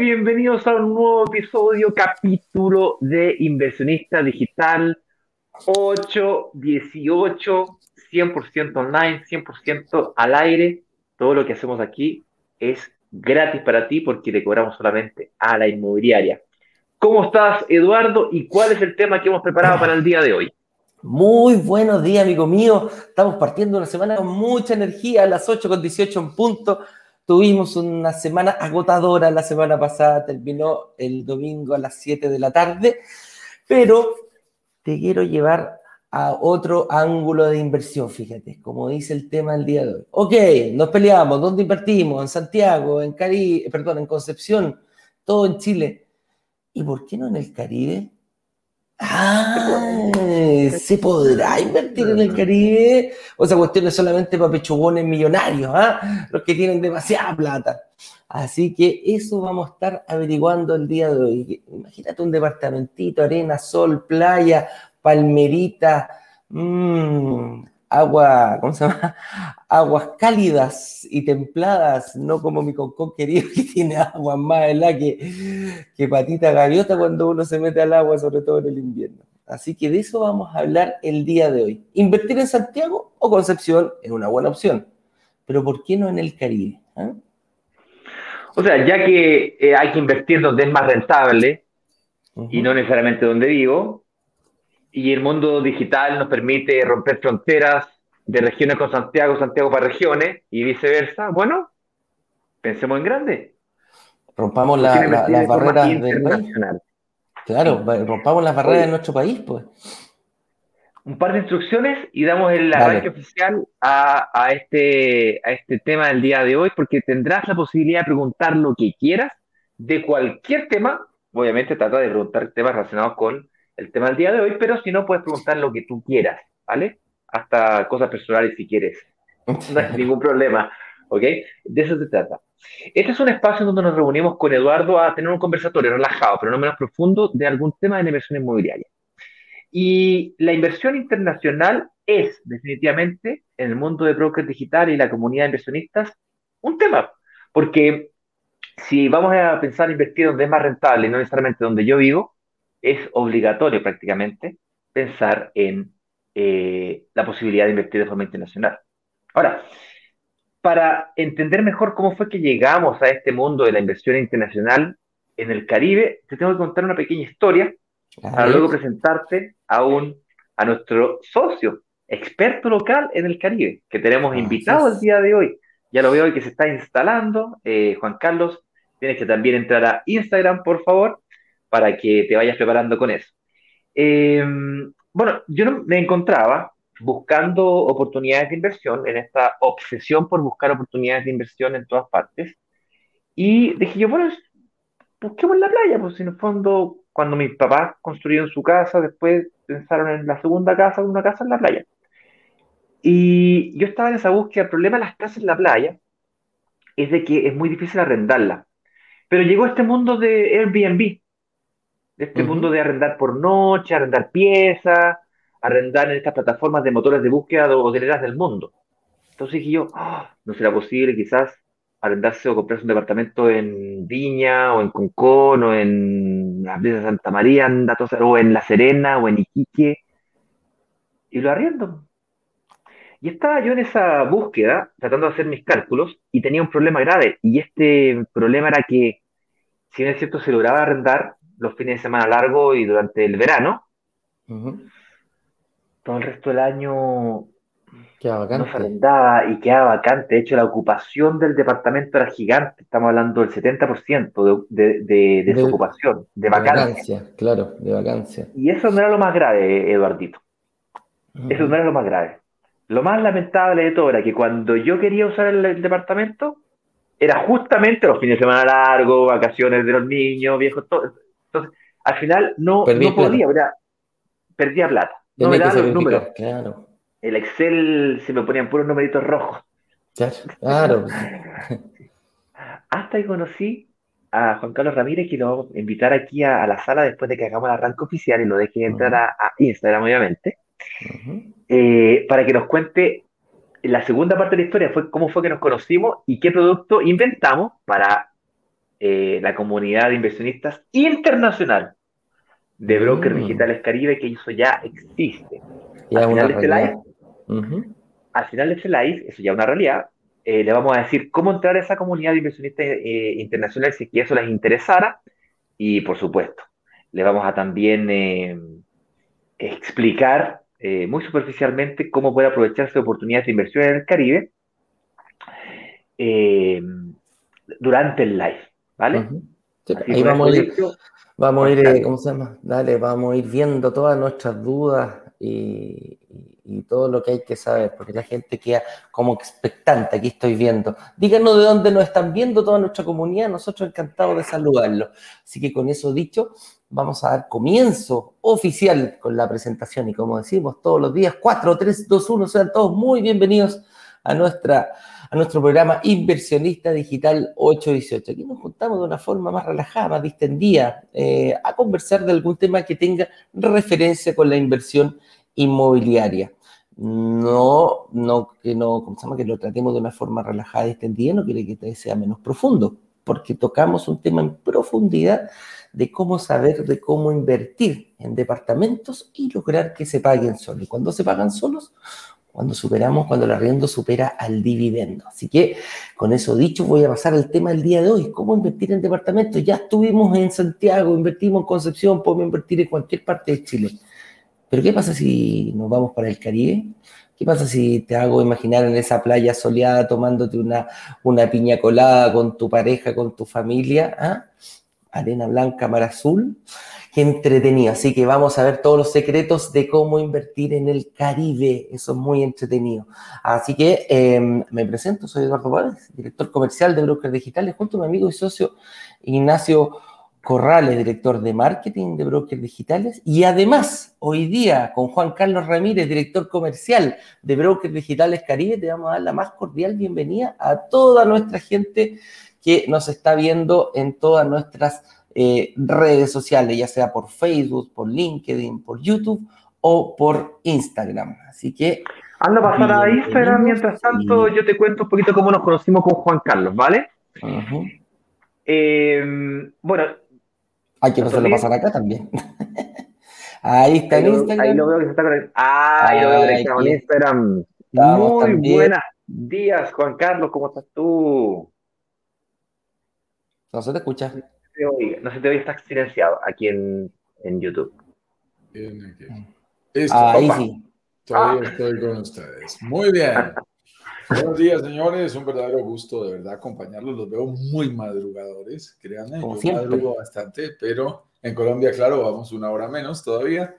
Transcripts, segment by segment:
bienvenidos a un nuevo episodio, capítulo de Inversionista Digital 818, 100% online, 100% al aire. Todo lo que hacemos aquí es gratis para ti porque le cobramos solamente a la inmobiliaria. ¿Cómo estás, Eduardo? ¿Y cuál es el tema que hemos preparado para el día de hoy? Muy buenos días, amigo mío. Estamos partiendo una semana con mucha energía, a las 8 con 18 en punto. Tuvimos una semana agotadora la semana pasada, terminó el domingo a las 7 de la tarde, pero te quiero llevar a otro ángulo de inversión, fíjate, como dice el tema del día de hoy. Ok, nos peleamos, ¿dónde invertimos? En Santiago, en Cari, perdón, en Concepción, todo en Chile. ¿Y por qué no en el Caribe? Ah, ¿se podrá invertir en el Caribe? O sea, cuestiones solamente para pechugones millonarios, ¿ah? Los que tienen demasiada plata. Así que eso vamos a estar averiguando el día de hoy. Imagínate un departamentito, arena, sol, playa, palmerita, mmm, agua, ¿cómo se llama? Aguas cálidas y templadas, no como mi concón querido que tiene agua más helada que, que patita gaviota cuando uno se mete al agua, sobre todo en el invierno. Así que de eso vamos a hablar el día de hoy. Invertir en Santiago o Concepción es una buena opción, pero ¿por qué no en el Caribe? ¿Ah? O sea, ya que eh, hay que invertir donde es más rentable uh -huh. y no necesariamente donde vivo, y el mundo digital nos permite romper fronteras de regiones con Santiago, Santiago para regiones y viceversa. Bueno, pensemos en grande. Rompamos la, la, las barreras internacional. Claro, rompamos las barreras Oye, de nuestro país, pues. Un par de instrucciones y damos el arranque oficial a, a, este, a este tema del día de hoy, porque tendrás la posibilidad de preguntar lo que quieras de cualquier tema. Obviamente trata de preguntar temas relacionados con el tema del día de hoy, pero si no, puedes preguntar lo que tú quieras, ¿vale? Hasta cosas personales si quieres. No hay ningún problema, ¿ok? De eso se trata. Este es un espacio donde nos reunimos con Eduardo a tener un conversatorio relajado, pero no menos profundo, de algún tema de la inversión inmobiliaria. Y la inversión internacional es definitivamente, en el mundo de brokers digital y la comunidad de inversionistas, un tema, porque si vamos a pensar en invertir donde es más rentable, no necesariamente donde yo vivo, es obligatorio prácticamente pensar en eh, la posibilidad de invertir de forma internacional. Ahora, para entender mejor cómo fue que llegamos a este mundo de la inversión internacional en el Caribe, te tengo que contar una pequeña historia para luego presentarte a, un, a nuestro socio, experto local en el Caribe, que tenemos invitado el día de hoy. Ya lo veo hoy que se está instalando. Eh, Juan Carlos, tienes que también entrar a Instagram, por favor, para que te vayas preparando con eso. Eh, bueno, yo me encontraba buscando oportunidades de inversión, en esta obsesión por buscar oportunidades de inversión en todas partes, y dije yo, bueno, busquemos la playa, pues en el fondo, cuando mis papás construyeron su casa, después pensaron en la segunda casa, una casa en la playa. Y yo estaba en esa búsqueda, el problema de las casas en la playa es de que es muy difícil arrendarla. Pero llegó este mundo de Airbnb, de este uh -huh. mundo de arrendar por noche, arrendar piezas, arrendar en estas plataformas de motores de búsqueda hoteleras del mundo. Entonces dije yo, oh, no será posible quizás arrendarse o comprarse un departamento en Viña, o en Concón, o en la Plaza Santa María, o en La Serena, o en Iquique, y lo arriendo. Y estaba yo en esa búsqueda, tratando de hacer mis cálculos, y tenía un problema grave, y este problema era que, si bien es cierto, se lograba arrendar los fines de semana largo y durante el verano, uh -huh. todo el resto del año Queda vacante. no se arrendaba y quedaba vacante. De hecho, la ocupación del departamento era gigante. Estamos hablando del 70% de, de, de, de, de ocupación, de vacancia. vacancia. Claro, de vacancia. Y eso no era lo más grave, Eduardito. Uh -huh. Eso no era lo más grave. Lo más lamentable de todo era que cuando yo quería usar el, el departamento, era justamente los fines de semana largos, vacaciones de los niños, viejos, todo. Entonces, al final no, no podía, ¿verdad? perdía plata. No me daban los números. Claro. El Excel se me ponían puros numeritos rojos. Claro. Hasta que conocí a Juan Carlos Ramírez, que lo vamos a invitar aquí a, a, la sala después de que hagamos el arranque oficial y lo deje entrar uh -huh. a, a, Instagram, obviamente, uh -huh. eh, para que nos cuente la segunda parte de la historia, fue cómo fue que nos conocimos y qué producto inventamos para eh, la comunidad de inversionistas internacional de brokers mm. digitales Caribe, que eso ya existe. al, final de este live, al final de este live, eso ya es una realidad, eh, le vamos a decir cómo entrar a esa comunidad de inversionistas eh, internacionales si eso les interesara. Y por supuesto, le vamos a también eh, explicar muy superficialmente cómo puede aprovecharse de oportunidades de inversión en el Caribe durante el live. ¿Vale? ahí vamos a ir, vamos a ir ¿cómo se llama? Dale, vamos a ir viendo todas nuestras dudas y, y todo lo que hay que saber, porque la gente queda como expectante, aquí estoy viendo. Díganos de dónde nos están viendo toda nuestra comunidad, nosotros encantados de saludarlos. Así que con eso dicho, vamos a dar comienzo oficial con la presentación y como decimos todos los días, 4, 3, 2, 1, sean todos muy bienvenidos a, nuestra, a nuestro programa Inversionista Digital 818. Aquí nos juntamos de una forma más relajada, más distendida, eh, a conversar de algún tema que tenga referencia con la inversión inmobiliaria no, no, que no. Que lo tratemos de una forma relajada y extendida, no quiere que sea menos profundo, porque tocamos un tema en profundidad de cómo saber, de cómo invertir en departamentos y lograr que se paguen solos. ¿Y cuando se pagan solos? Cuando superamos, cuando el arriendo supera al dividendo. Así que, con eso dicho, voy a pasar al tema del día de hoy, cómo invertir en departamentos. Ya estuvimos en Santiago, invertimos en Concepción, podemos invertir en cualquier parte de Chile. Pero ¿qué pasa si nos vamos para el Caribe? ¿Qué pasa si te hago imaginar en esa playa soleada tomándote una, una piña colada con tu pareja, con tu familia? ¿ah? Arena blanca, mar azul. Qué entretenido. Así que vamos a ver todos los secretos de cómo invertir en el Caribe. Eso es muy entretenido. Así que em, me presento, soy Eduardo Párez, director comercial de Brokers Digitales, junto a mi amigo y socio Ignacio Corrales, director de marketing de Brokers Digitales, y además hoy día con Juan Carlos Ramírez, director comercial de Brokers Digitales Caribe, te vamos a dar la más cordial bienvenida a toda nuestra gente que nos está viendo en todas nuestras eh, redes sociales, ya sea por Facebook, por LinkedIn, por YouTube o por Instagram. Así que... Anda a pasar a Instagram, mientras tanto yo te cuento un poquito cómo nos conocimos con Juan Carlos, ¿vale? Eh, bueno, hay que hacerlo pasar acá también. ahí está en Instagram. Ahí lo veo que se está conectando. Ah, ahí lo veo conectado en Instagram. Muy buenos días, Juan Carlos, ¿cómo estás tú? No se te escucha. No se te oye, estás silenciado aquí en, en YouTube. Bien, aquí. ahí sí. Todavía estoy con ustedes. Muy bien. Buenos días, señores. Un verdadero gusto de verdad acompañarlos. Los veo muy madrugadores, créanme. Como yo madrugo bastante, pero en Colombia, claro, vamos una hora menos todavía.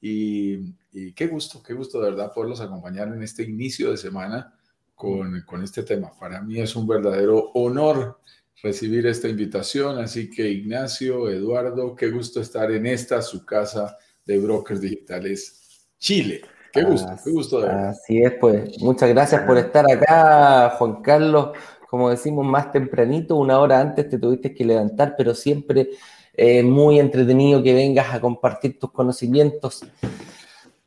Y, qué gusto, qué gusto de verdad poderlos acompañar en este inicio de semana con, con este tema. Para mí es un verdadero honor recibir esta invitación. Así que Ignacio, Eduardo, qué gusto estar en esta, su casa de Brokers Digitales Chile. Qué gusto, qué gusto de Así es, pues. Muchas gracias por estar acá, Juan Carlos. Como decimos, más tempranito, una hora antes te tuviste que levantar, pero siempre eh, muy entretenido que vengas a compartir tus conocimientos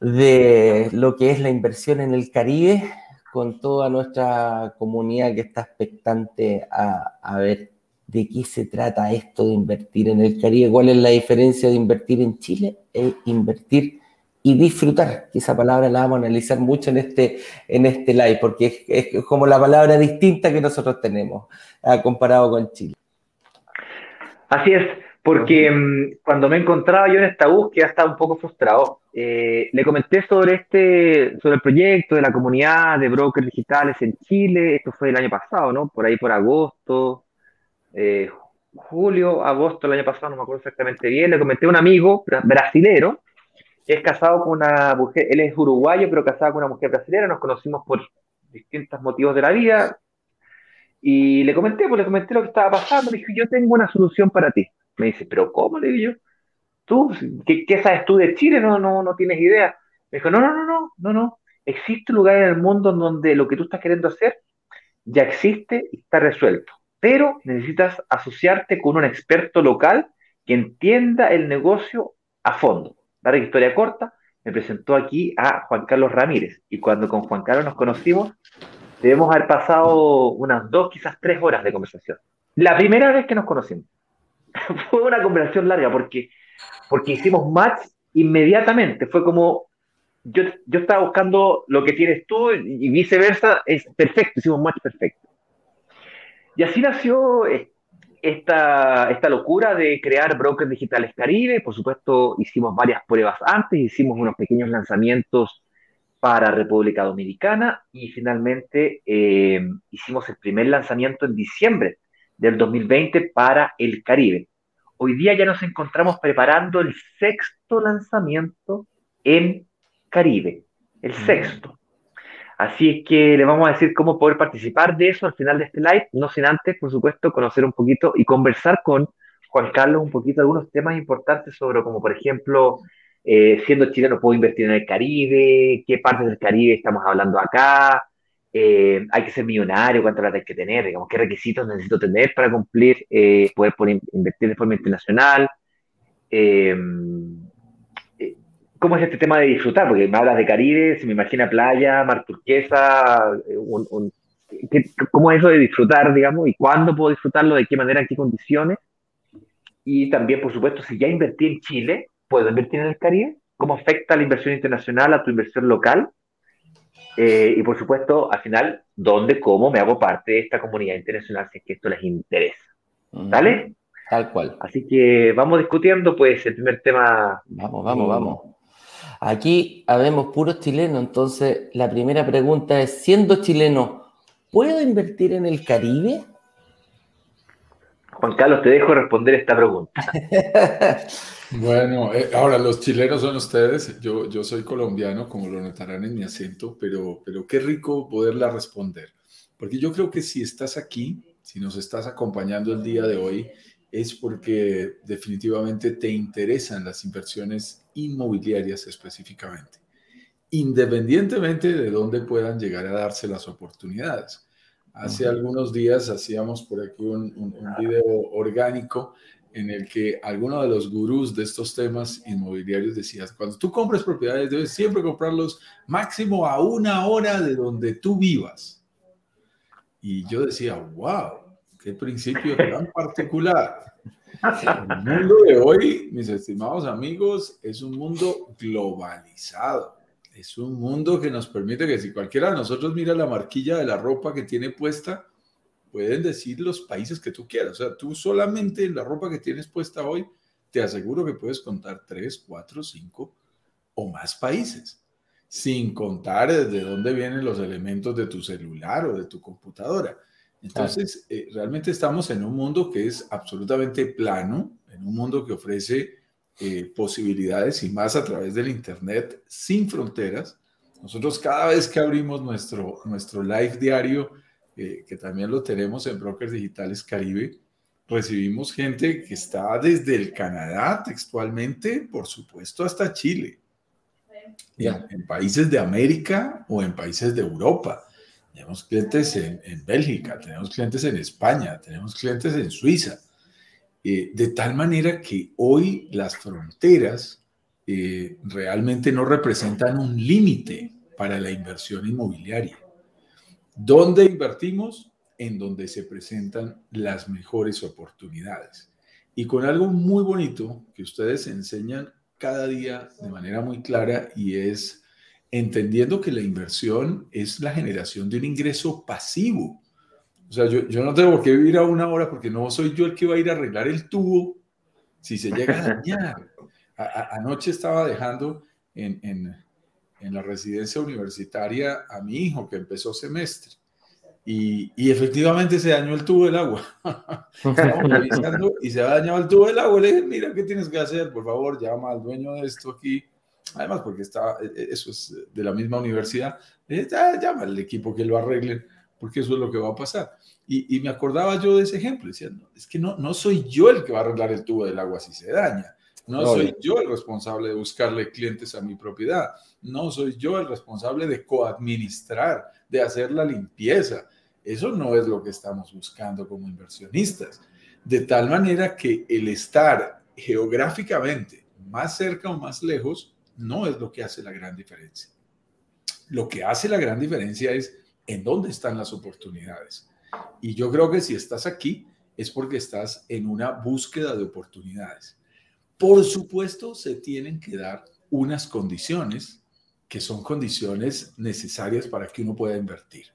de lo que es la inversión en el Caribe con toda nuestra comunidad que está expectante a, a ver de qué se trata esto de invertir en el Caribe, cuál es la diferencia de invertir en Chile e invertir y disfrutar, que esa palabra la vamos a analizar mucho en este, en este live, porque es, como la palabra distinta que nosotros tenemos ah, comparado con Chile. Así es, porque mm, cuando me encontraba yo en esta búsqueda estaba un poco frustrado. Eh, le comenté sobre este, sobre el proyecto de la comunidad de brokers digitales en Chile, esto fue el año pasado, ¿no? Por ahí por agosto, eh, julio, agosto del año pasado, no me acuerdo exactamente bien, le comenté a un amigo brasilero es casado con una mujer, él es uruguayo, pero casado con una mujer brasileña, nos conocimos por distintos motivos de la vida, y le comenté, pues le comenté lo que estaba pasando, le dije, yo tengo una solución para ti. Me dice, pero ¿cómo? Le digo yo, ¿tú qué, sabes tú de Chile? No, no, no tienes idea. Me dijo, no, no, no, no, no, no. Existe un lugar en el mundo donde lo que tú estás queriendo hacer ya existe y está resuelto. Pero necesitas asociarte con un experto local que entienda el negocio a fondo larga historia corta, me presentó aquí a Juan Carlos Ramírez. Y cuando con Juan Carlos nos conocimos, debemos haber pasado unas dos, quizás tres horas de conversación. La primera vez que nos conocimos. Fue una conversación larga porque, porque hicimos match inmediatamente. Fue como, yo, yo estaba buscando lo que tienes tú y viceversa, es perfecto, hicimos match perfecto. Y así nació esta, esta locura de crear Brokers Digitales Caribe. Por supuesto, hicimos varias pruebas antes, hicimos unos pequeños lanzamientos para República Dominicana y finalmente eh, hicimos el primer lanzamiento en diciembre del 2020 para el Caribe. Hoy día ya nos encontramos preparando el sexto lanzamiento en Caribe, el sexto. Así es que le vamos a decir cómo poder participar de eso al final de este live, no sin antes, por supuesto, conocer un poquito y conversar con Juan Carlos un poquito algunos temas importantes sobre, como por ejemplo, eh, siendo chileno puedo invertir en el Caribe, qué partes del Caribe estamos hablando acá, eh, hay que ser millonario, cuánto plata hay que tener, digamos, qué requisitos necesito tener para cumplir, eh, poder, invertir de forma internacional. ¿Cómo es este tema de disfrutar? Porque me hablas de Caribe, se me imagina playa, mar turquesa, ¿cómo es eso de disfrutar, digamos? ¿Y cuándo puedo disfrutarlo? ¿De qué manera? ¿En qué condiciones? Y también, por supuesto, si ya invertí en Chile, ¿puedo invertir en el Caribe? ¿Cómo afecta la inversión internacional a tu inversión local? Eh, y por supuesto, al final, ¿dónde, cómo me hago parte de esta comunidad internacional si es que esto les interesa? ¿Vale? Tal cual. Así que vamos discutiendo, pues, el primer tema. Vamos, vamos, vamos. Aquí habemos puros chilenos, entonces la primera pregunta es, siendo chileno, ¿puedo invertir en el Caribe? Juan Carlos, te dejo responder esta pregunta. bueno, eh, ahora los chilenos son ustedes, yo, yo soy colombiano, como lo notarán en mi acento, pero, pero qué rico poderla responder, porque yo creo que si estás aquí, si nos estás acompañando el día de hoy, es porque definitivamente te interesan las inversiones inmobiliarias específicamente, independientemente de dónde puedan llegar a darse las oportunidades. Hace algunos días hacíamos por aquí un, un, video orgánico en el que alguno de los gurús de estos temas inmobiliarios decía, cuando tú compres propiedades debes siempre comprarlos máximo a una hora de donde tú vivas. Y yo decía, wow, qué principio tan particular. El mundo de hoy, mis estimados amigos, es un mundo globalizado. Es un mundo que nos permite que si cualquiera de nosotros mira la marquilla de la ropa que tiene puesta, pueden decir los países que tú quieras. O sea, tú solamente en la ropa que tienes puesta hoy, te aseguro que puedes contar tres, cuatro, cinco o más países, sin contar desde dónde vienen los elementos de tu celular o de tu computadora. Entonces, eh, realmente estamos en un mundo que es absolutamente plano, en un mundo que ofrece eh, posibilidades y más a través del Internet sin fronteras. Nosotros cada vez que abrimos nuestro, nuestro live diario, eh, que también lo tenemos en Brokers Digitales Caribe, recibimos gente que está desde el Canadá textualmente, por supuesto, hasta Chile, en países de América o en países de Europa. Tenemos clientes en, Bélgica, tenemos clientes en España, tenemos clientes en Suiza. Eh, de tal manera que hoy las fronteras eh, realmente no representan un límite para la inversión inmobiliaria. ¿Dónde invertimos? En donde se presentan las mejores oportunidades. Y con algo muy bonito que ustedes enseñan cada día de manera muy clara y es entendiendo que la inversión es la generación de un ingreso pasivo. O sea, yo, yo no tengo que vivir a una hora porque no soy yo el que va a ir a arreglar el tubo si se llega a dañar. anoche estaba dejando en, en, en, la residencia universitaria a mi hijo que empezó semestre. Y, y efectivamente se dañó el tubo del agua. Revisando y se ha dañado el tubo del agua. Le dije, mira, ¿qué tienes que hacer? Por favor, llama al dueño de esto aquí además porque está, e, e, eso es de la misma universidad, llama al equipo que lo arreglen, porque eso es lo que va a pasar. Y, me acordaba yo de ese ejemplo, diciendo, es que no, no soy yo el que va a arreglar el tubo del agua si se daña, no soy yo el responsable de buscarle clientes a mi propiedad, no soy yo el responsable de coadministrar, de hacer la limpieza. Eso no es lo que estamos buscando como inversionistas. De tal manera que el estar geográficamente más cerca o más lejos no es lo que hace la gran diferencia. Lo que hace la gran diferencia es en dónde están las oportunidades. Y yo creo que si estás aquí es porque estás en una búsqueda de oportunidades. Por supuesto, se tienen que dar unas condiciones que son condiciones necesarias para que uno pueda invertir.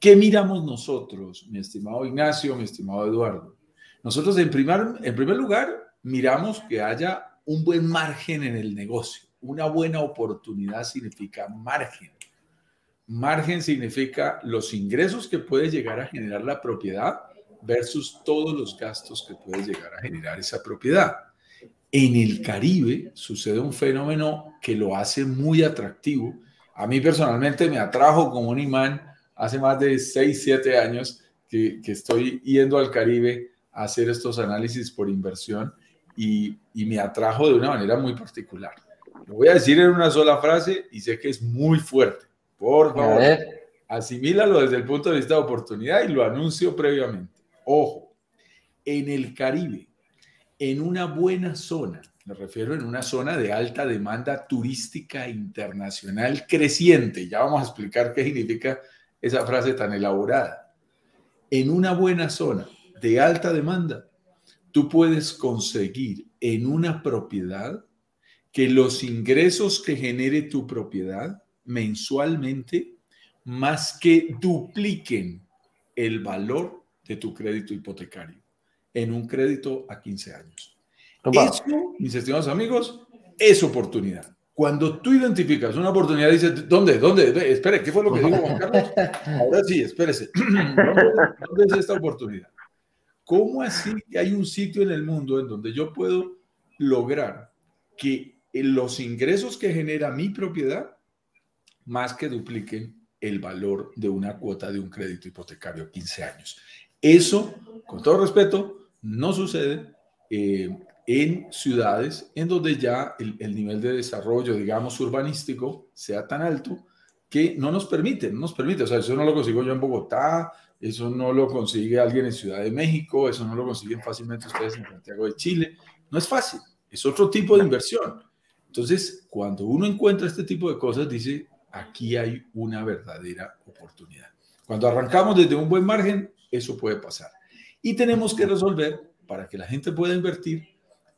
¿Qué miramos nosotros, mi estimado Ignacio, mi estimado Eduardo? Nosotros en primer, en primer lugar miramos que haya un buen margen en el negocio. Una buena oportunidad significa margen. Margen significa los ingresos que puede llegar a generar la propiedad versus todos los gastos que puede llegar a generar esa propiedad. En el Caribe sucede un fenómeno que lo hace muy atractivo. A mí personalmente me atrajo como un imán hace más de 6, 7 años que, que estoy yendo al Caribe a hacer estos análisis por inversión y, y me atrajo de una manera muy particular. Lo voy a decir en una sola frase y sé que es muy fuerte. Por favor, asimílalo desde el punto de vista de oportunidad y lo anuncio previamente. Ojo, en el Caribe, en una buena zona, me refiero en una zona de alta demanda turística internacional creciente. Ya vamos a explicar qué significa esa frase tan elaborada. En una buena zona de alta demanda, tú puedes conseguir en una propiedad que los ingresos que genere tu propiedad mensualmente más que dupliquen el valor de tu crédito hipotecario en un crédito a 15 años. Eso, mis estimados amigos, es oportunidad. Cuando tú identificas una oportunidad, dices, ¿dónde? ¿Dónde? Espere, ¿qué fue lo que dijo Juan Carlos? Ahora sí, espérese. ¿Dónde, es esta oportunidad? ¿Cómo así que hay un sitio en el mundo en donde yo puedo lograr que los ingresos que genera mi propiedad más que dupliquen el valor de una cuota de un crédito hipotecario a 15 años? Eso, con todo respeto, no sucede eh, en ciudades en donde ya el, nivel de desarrollo, digamos, urbanístico sea tan alto que no nos permite, no nos permite. O sea, eso no lo consigo yo en Bogotá, eso no lo consigue alguien en Ciudad de México, eso no lo consiguen fácilmente ustedes en Santiago de Chile. No es fácil, es otro tipo de inversión. Entonces, cuando uno encuentra este tipo de cosas, dice, aquí hay una verdadera oportunidad. Cuando arrancamos desde un buen margen, eso puede pasar. Y tenemos que resolver, para que la gente pueda invertir,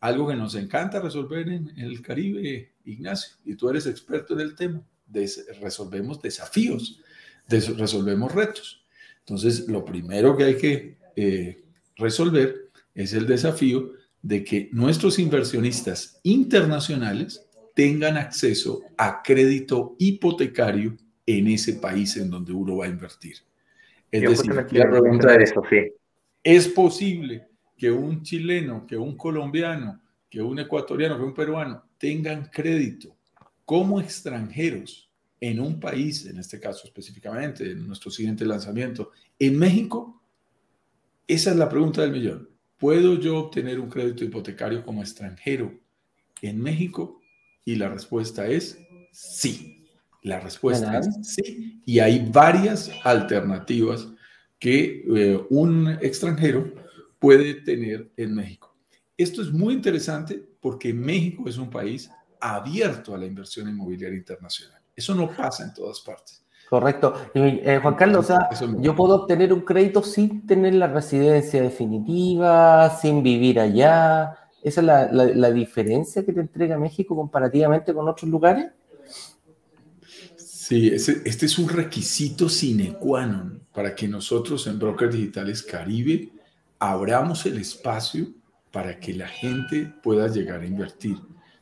algo que nos encanta resolver en, el Caribe, Ignacio, y tú eres experto en el tema. resolvemos desafíos, resolvemos retos. Entonces, lo primero que hay que eh, resolver es el desafío de que nuestros inversionistas internacionales tengan acceso a crédito hipotecario en ese país en donde uno va a invertir. Es decir, la pregunta es, eso, sí. ¿es posible que un chileno, que un colombiano, que un ecuatoriano, que un peruano tengan crédito como extranjeros en un país, en este caso específicamente, en nuestro siguiente lanzamiento, en México? Esa es la pregunta del millón. ¿Puedo yo obtener un crédito hipotecario como extranjero en México? Y la respuesta es sí. La respuesta es sí. Y hay varias alternativas que eh, un extranjero puede tener en México. Esto es muy interesante porque México es un país abierto a la inversión inmobiliaria internacional. Eso no pasa en todas partes. Correcto. Eh, Juan Carlos, o sea, yo puedo obtener un crédito sin tener la residencia definitiva, sin vivir allá. ¿Esa es la, la diferencia que te entrega México comparativamente con otros lugares? Sí, este es un requisito sine qua non para que nosotros en Brokers Digitales Caribe abramos el espacio para que la gente pueda llegar a invertir.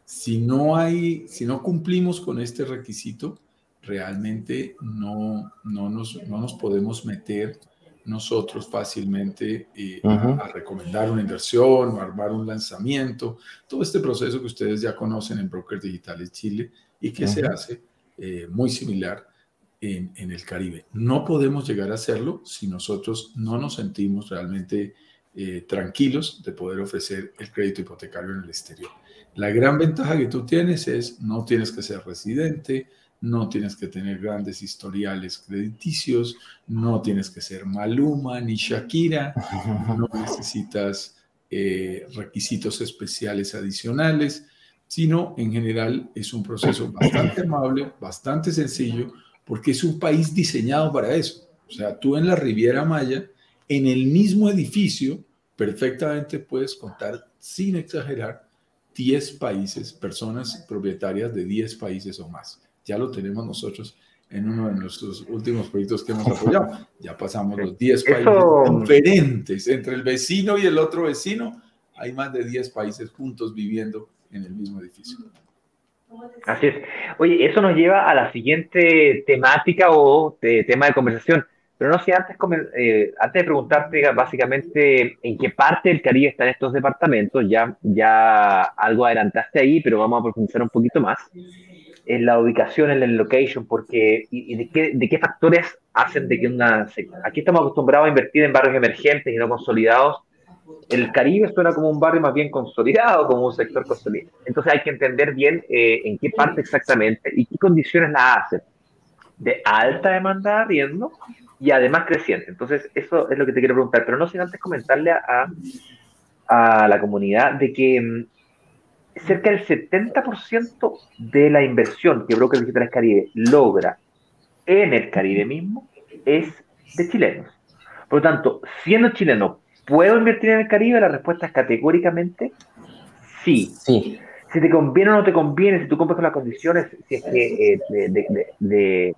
Si no hay, si no cumplimos con este requisito, realmente no, no, nos, no nos podemos meter nosotros fácilmente eh, a, recomendar una inversión o armar un lanzamiento. Todo este proceso que ustedes ya conocen en Brokers Digitales Chile y que se hace eh, muy similar en, en, el Caribe. No podemos llegar a hacerlo si nosotros no nos sentimos realmente eh, tranquilos de poder ofrecer el crédito hipotecario en el exterior. La gran ventaja que tú tienes es no tienes que ser residente, no tienes que tener grandes historiales crediticios, no tienes que ser Maluma ni Shakira, no necesitas eh, requisitos especiales adicionales sino en general es un proceso bastante amable, bastante sencillo, porque es un país diseñado para eso. O sea, tú en la Riviera Maya, en el mismo edificio, perfectamente puedes contar, sin exagerar, 10 países, personas propietarias de 10 países o más. Ya lo tenemos nosotros en uno de nuestros últimos proyectos que hemos apoyado. Ya pasamos los 10 países diferentes. Entre el vecino y el otro vecino, hay más de 10 países juntos viviendo en el mismo edificio. Así es. Oye, eso nos lleva a la siguiente temática o tema de conversación. Pero no sé, antes, eh, antes de preguntarte básicamente en qué parte del Caribe están estos departamentos, ya, ya algo adelantaste ahí, pero vamos a profundizar un poquito más en la ubicación, en el location, porque y, de, qué, de qué factores hacen de que una... Aquí estamos acostumbrados a invertir en barrios emergentes y no consolidados. El Caribe suena como un barrio más bien consolidado, como un sector consolidado. Entonces hay que entender bien eh, en qué parte exactamente y qué condiciones la hacen. De alta demanda de arriendo y además creciente. Entonces, eso es lo que te quiero preguntar, pero no sin antes comentarle a, a la comunidad de que mm, cerca del 70% de la inversión que Broker Digitales Caribe logra en el Caribe mismo es de chilenos. Por lo tanto, siendo chileno, ¿puedo invertir en el Caribe? La respuesta es categóricamente sí. Sí si te conviene o no te conviene, si tú compras con las condiciones, si es que eh, de, de, de,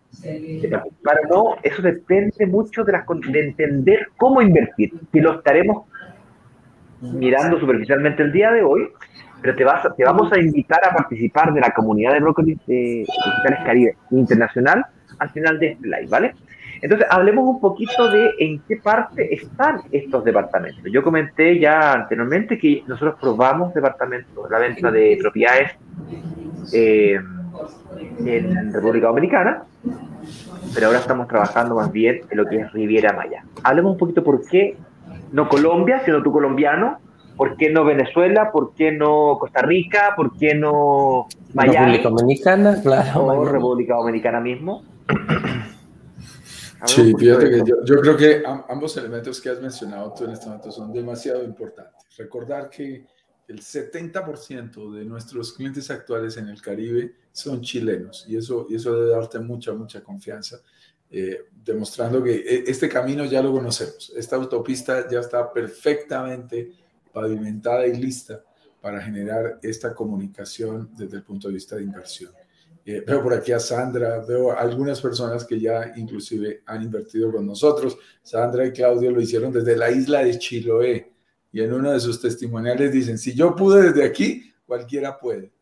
de, participar o no, eso depende mucho de, las, de entender cómo invertir. Y lo estaremos mirando superficialmente el día de hoy, pero te, vas, te vamos a invitar a participar de la comunidad de brokers de Digitales Caribe Internacional al final de este live, ¿vale? Entonces, hablemos un poquito de en qué parte están estos departamentos. Yo comenté ya anteriormente que nosotros probamos departamentos, la venta de propiedades eh, en República Dominicana, pero ahora estamos trabajando más bien en lo que es Riviera Maya. Hablemos un poquito por qué no Colombia, sino tú colombiano, por qué no Venezuela, por qué no Costa Rica, por qué no Miami. República Dominicana, claro. O República Dominicana mismo. Sí, fíjate que yo, creo que ambos elementos que has mencionado tú en este momento son demasiado importantes. Recordar que el 70% de nuestros clientes actuales en el Caribe son chilenos y eso, y eso debe darte mucha, mucha confianza, eh, demostrando que e, este camino ya lo conocemos. Esta autopista ya está perfectamente pavimentada y lista para generar esta comunicación desde el punto de vista de inversión. Eh, veo por aquí a Sandra, veo algunas personas que ya inclusive han invertido con nosotros. Sandra y Claudio lo hicieron desde la isla de Chiloé y en uno de sus testimoniales dicen, si yo pude desde aquí, cualquiera puede.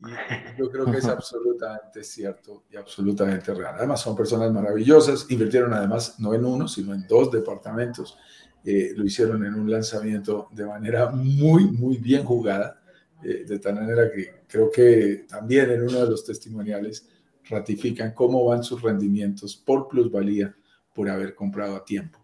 Y yo creo que es absolutamente cierto y absolutamente real. Además, son personas maravillosas. Invirtieron además no en uno, sino en dos departamentos. Eh, lo hicieron en un lanzamiento de manera muy, muy bien jugada eh, de tal manera que creo que también en uno de los testimoniales ratifican cómo van sus rendimientos por plusvalía por haber comprado a tiempo.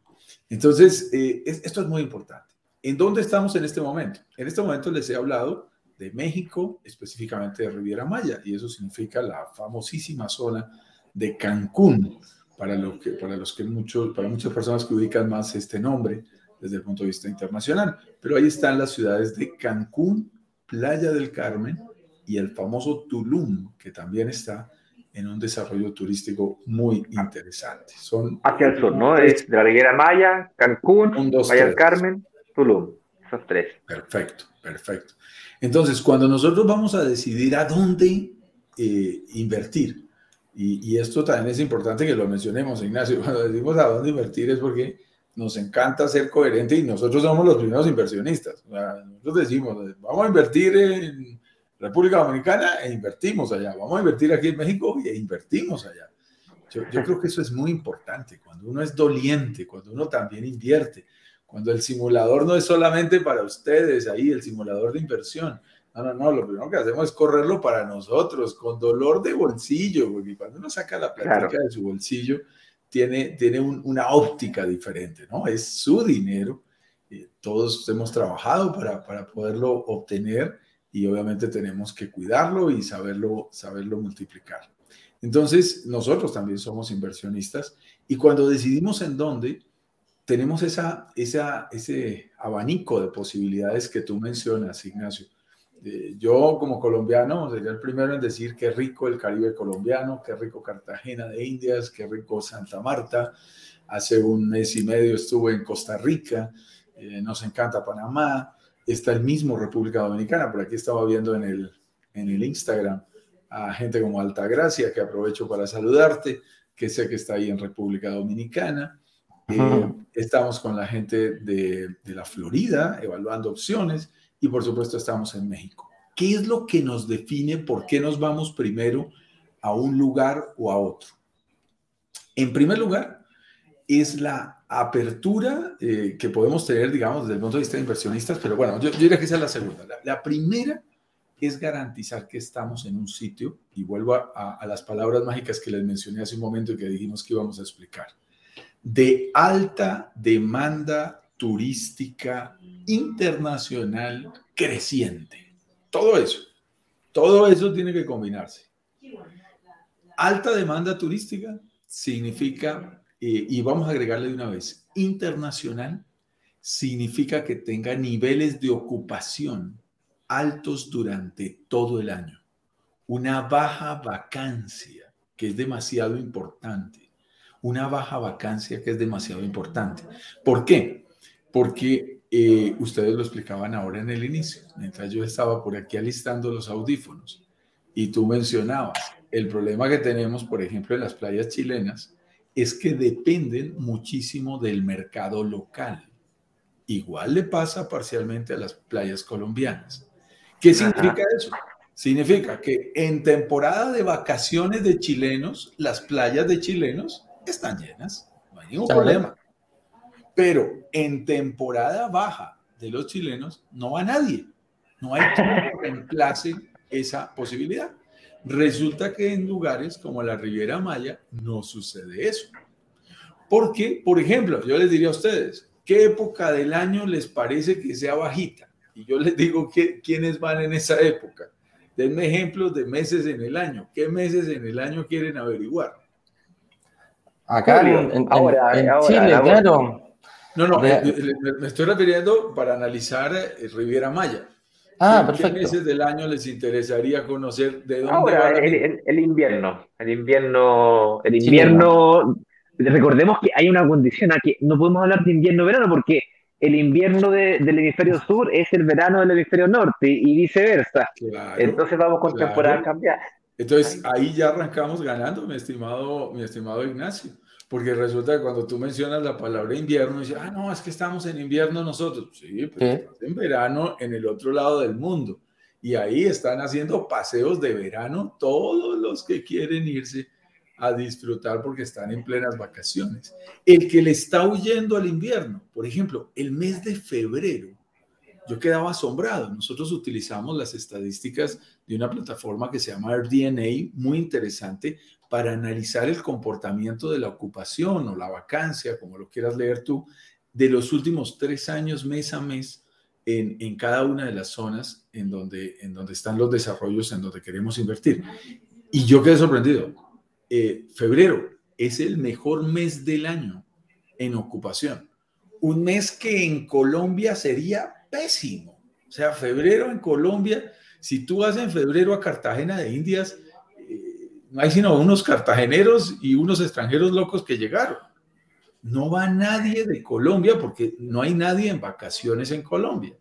Entonces, eh, esto es muy importante. ¿En dónde estamos en este momento? En este momento les he hablado de México, específicamente de Riviera Maya, y eso significa la famosísima zona de Cancún, para, lo que, para, los que muchos, para muchas personas que ubican más este nombre desde el punto de vista internacional. Pero ahí están las ciudades de Cancún, Playa del Carmen y el famoso Tulum, que también está en un desarrollo turístico muy interesante. Son hacia el sur, ¿no? Es de la Riguera Maya, Cancún, Playa del Carmen, Tulum. Esos tres. Perfecto, perfecto. Entonces, cuando nosotros vamos a decidir a dónde eh, invertir, y, y, esto también es importante que lo mencionemos, Ignacio, cuando decimos a dónde invertir es porque nos encanta ser coherente y nosotros somos los primeros inversionistas. nosotros decimos, vamos a invertir en República Dominicana e invertimos allá. Vamos a invertir aquí en México e invertimos allá. Yo, yo, creo que eso es muy importante. Cuando uno es doliente, cuando uno también invierte, cuando el simulador no es solamente para ustedes ahí, el simulador de inversión. No, no, no, lo primero que hacemos es correrlo para nosotros, con dolor de bolsillo, porque cuando uno saca la plata de su bolsillo, tiene, tiene una óptica diferente, ¿no? Es su dinero, eh, todos hemos trabajado para, para, poderlo obtener y obviamente tenemos que cuidarlo y saberlo, saberlo multiplicar. Entonces, nosotros también somos inversionistas y cuando decidimos en dónde, tenemos esa, esa, ese abanico de posibilidades que tú mencionas, Ignacio. Eh, yo como colombiano sería el primero en decir qué rico el Caribe colombiano, qué rico Cartagena de Indias, qué rico Santa Marta. Hace un mes y medio estuve en Costa Rica. eh, nos encanta Panamá, está el mismo República Dominicana, por aquí estaba viendo en el, en el Instagram a gente como Altagracia, que aprovecho para saludarte, que sé que está ahí en República Dominicana. Eh, estamos con la gente de, de, la Florida evaluando opciones y por supuesto estamos en México. ¿Qué es lo que nos define por qué nos vamos primero a un lugar o a otro? En primer lugar, es la apertura eh, que podemos tener, digamos, desde el punto de vista de inversionistas, pero bueno, yo, diría que esa es la segunda. La, primera es garantizar que estamos en un sitio, y vuelvo a, a, las palabras mágicas que les mencioné hace un momento y que dijimos que íbamos a explicar, de alta demanda turística internacional creciente. Todo eso, todo eso tiene que combinarse. Alta demanda turística significa eh, y vamos a agregarle de una vez, internacional significa que tenga niveles de ocupación altos durante todo el año. Una baja vacancia, que es demasiado importante. Una baja vacancia que es demasiado importante. ¿Por qué? Porque eh, ustedes lo explicaban ahora en el inicio, mientras yo estaba por aquí alistando los audífonos y tú mencionabas el problema que tenemos, por ejemplo, en las playas chilenas, es que dependen muchísimo del mercado local. Igual le pasa parcialmente a las playas colombianas. ¿Qué significa eso? Significa que en temporada de vacaciones de chilenos, las playas de chilenos están llenas, no hay ningún problema. Pero en temporada baja de los chilenos no va nadie. No hay quien reemplace esa posibilidad. Resulta que en lugares como la Riviera Maya no sucede eso. Porque, por ejemplo, yo les diría a ustedes, ¿qué época del año les parece que sea bajita? Y yo les digo que, quiénes van en esa época. Denme ejemplos de meses en el año. ¿Qué meses en el año quieren averiguar? Acá en, ahora, Chile, claro. No, no, eh, me estoy refiriendo para analizar eh, Riviera Maya. Ah, perfecto. ¿Qué meses del año les interesaría conocer de dónde Ahora, el, invierno. El invierno, el invierno. recordemos que hay una condición aquí. No podemos hablar de invierno-verano porque el invierno del hemisferio sur es el verano del hemisferio norte y viceversa. Entonces vamos con temporada cambiar. Entonces ahí ya arrancamos ganando, mi estimado, mi estimado Ignacio. Porque resulta que cuando tú mencionas la palabra invierno, dices, ah, no, es que estamos en invierno nosotros. Sí, pero estás en verano en el otro lado del mundo. Y ahí están haciendo paseos de verano todos los que quieren irse a disfrutar porque están en plenas vacaciones. El que le está huyendo al invierno, por ejemplo, el mes de febrero, yo quedaba asombrado. Nosotros utilizamos las estadísticas de una plataforma que se llama RDNA, muy interesante, para analizar el comportamiento de la ocupación o la vacancia, como lo quieras leer tú, de los últimos tres años, mes a mes, en, en cada una de las zonas en donde, en donde están los desarrollos, en donde queremos invertir. Y yo quedé sorprendido. Eh, febrero es el mejor mes del año en ocupación. Un mes que en Colombia sería pésimo. O sea, febrero en Colombia, si tú vas en febrero a Cartagena de Indias, hay sino unos cartageneros y unos extranjeros locos que llegaron. No va nadie de Colombia porque no hay nadie en vacaciones en Colombia.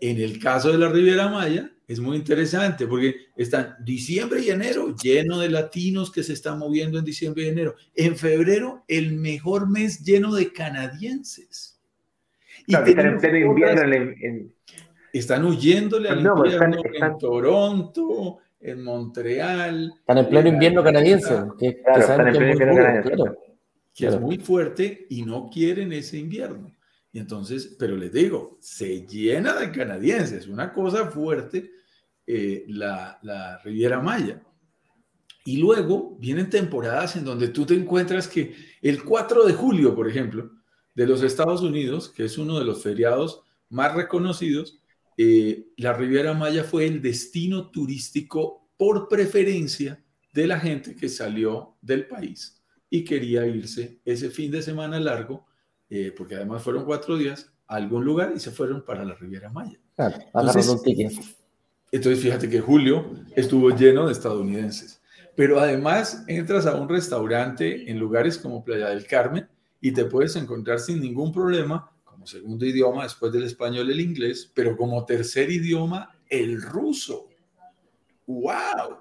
En el caso de la Riviera Maya es muy interesante porque están diciembre y enero lleno de latinos que se están moviendo en diciembre y enero. En febrero el mejor mes lleno de canadienses. Y están en. Están huyéndole al invierno en Toronto, en Montreal. Están en pleno invierno canadiense. Que, es muy fuerte y no quieren ese invierno. Y entonces, pero les digo, se llena de canadienses, una cosa fuerte, eh, la, la Riviera Maya. Y luego vienen temporadas en donde tú te encuentras que el 4 de julio, por ejemplo, de los Estados Unidos, que es uno de los feriados más reconocidos, eh, la Riviera Maya fue el destino turístico por preferencia de la gente que salió del país y quería irse ese fin de semana largo, eh, porque además fueron cuatro días, a algún lugar y se fueron para la Riviera Maya. entonces, entonces, fíjate que julio estuvo lleno de estadounidenses. Pero además entras a un restaurante en lugares como Playa del Carmen y te puedes encontrar sin ningún problema como segundo idioma, después del español el inglés, pero como tercer idioma el ruso. ¡Wow!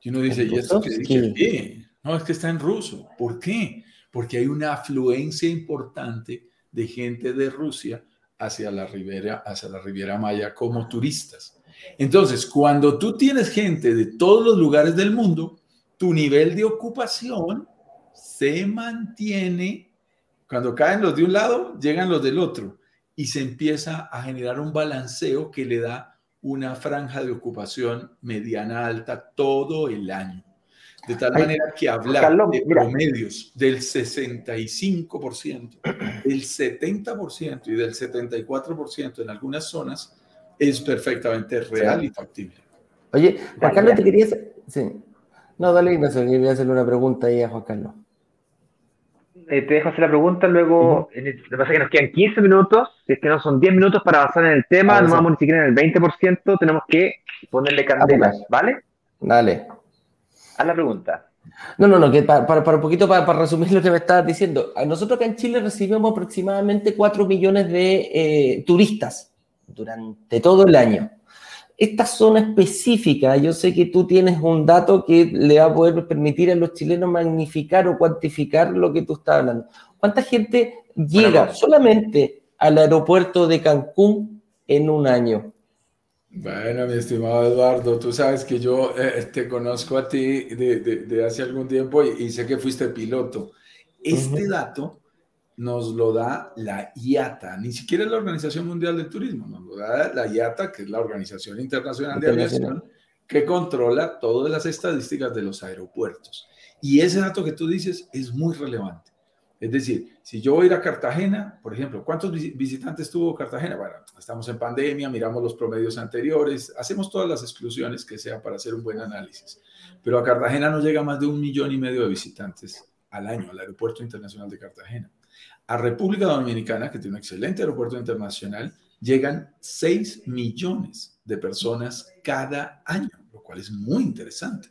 Y uno dice, ¿y esto qué dice? No, es que está en ruso. ¿Por qué? Porque hay una afluencia importante de gente de Rusia hacia la Riviera, hacia la Riviera Maya como turistas. Entonces, cuando tú tienes gente de todos los lugares del mundo, tu nivel de ocupación se mantiene. Cuando caen los de un lado, llegan los del otro y se empieza a generar un balanceo que le da una franja de ocupación mediana alta todo el año. De tal manera que hablar de promedios del 65%, del 70% y del 74% en algunas zonas es perfectamente real y factible. Oye, Juan Carlos, te quería hacer... Sí. No, dale, Ignacio, quería hacerle una pregunta ahí a Juan Carlos. Eh, te dejo hacer la pregunta, luego, lo que pasa es que nos quedan 15 minutos, si es que no son 10 minutos para avanzar en el tema, no vamos ni siquiera en el 20%, tenemos que ponerle candela, ¿vale? Dale. Haz la pregunta. No, no, no, que para, para, un poquito, para, para, resumir lo que me estabas diciendo, nosotros acá en Chile recibimos aproximadamente 4 millones de eh, turistas durante todo el año. Esta zona específica, yo sé que tú tienes un dato que le va a poder permitir a los chilenos magnificar o cuantificar lo que tú estás hablando. ¿Cuánta gente llega solamente al aeropuerto de Cancún en un año? Bueno, mi estimado Eduardo, tú sabes que yo eh, te conozco a ti de, hace algún tiempo y, sé que fuiste piloto. Este dato nos lo da la IATA, ni siquiera la Organización Mundial del Turismo, nos lo da la IATA, que es la Organización Internacional de Aviación, que controla todas las estadísticas de los aeropuertos. Y ese dato que tú dices es muy relevante. Es decir, si yo voy a ir a Cartagena, por ejemplo, ¿cuántos visitantes tuvo Cartagena? Bueno, estamos en pandemia, miramos los promedios anteriores, hacemos todas las exclusiones que sea para hacer un buen análisis. Pero a Cartagena no llega más de un millón y medio de visitantes al año, al Aeropuerto Internacional de Cartagena. A República Dominicana, que tiene un excelente aeropuerto internacional, llegan 6 millones de personas cada año, lo cual es muy interesante.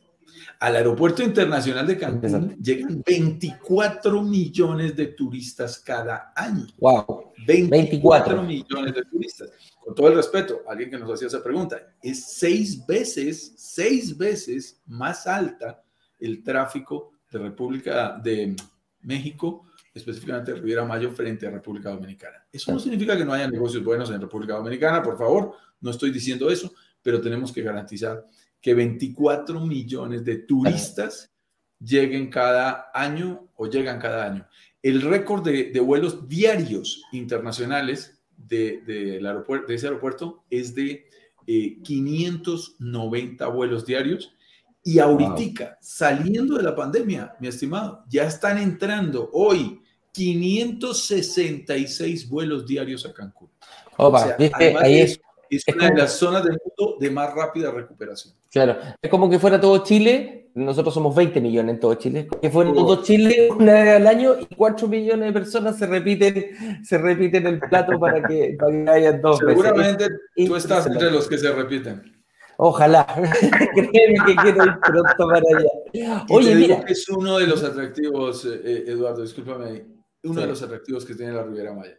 Al aeropuerto internacional de Cancún llegan 24 millones de turistas cada año. Wow. 24, millones de turistas. Con todo el respeto, alguien que nos hacía esa pregunta, es seis veces, seis veces más alta el tráfico de República de México específicamente Riviera Mayo frente a República Dominicana. Eso no significa que no haya negocios buenos en República Dominicana, por favor, no estoy diciendo eso, pero tenemos que garantizar que 24 millones de turistas lleguen cada año o llegan cada año. El récord de, vuelos diarios internacionales de, aeropuerto, de ese aeropuerto es de 590 eh, vuelos diarios y ahorita, saliendo de la pandemia, mi estimado, ya están entrando hoy 566 vuelos diarios a Cancún. Opa, ahí es, es, una de las zonas del mundo de más rápida recuperación. Claro, es como que fuera todo Chile, nosotros somos 20 millones en todo Chile, que fuera todo Chile una vez al año y 4 millones de personas se repiten, se repiten el plato para que, para haya dos Seguramente tú estás entre los que se repiten. Ojalá. Créeme que quiero ir pronto para allá. Oye, mira. es uno de los atractivos, eh, eh, Eduardo, discúlpame, uno de los atractivos que tiene la Riviera Maya.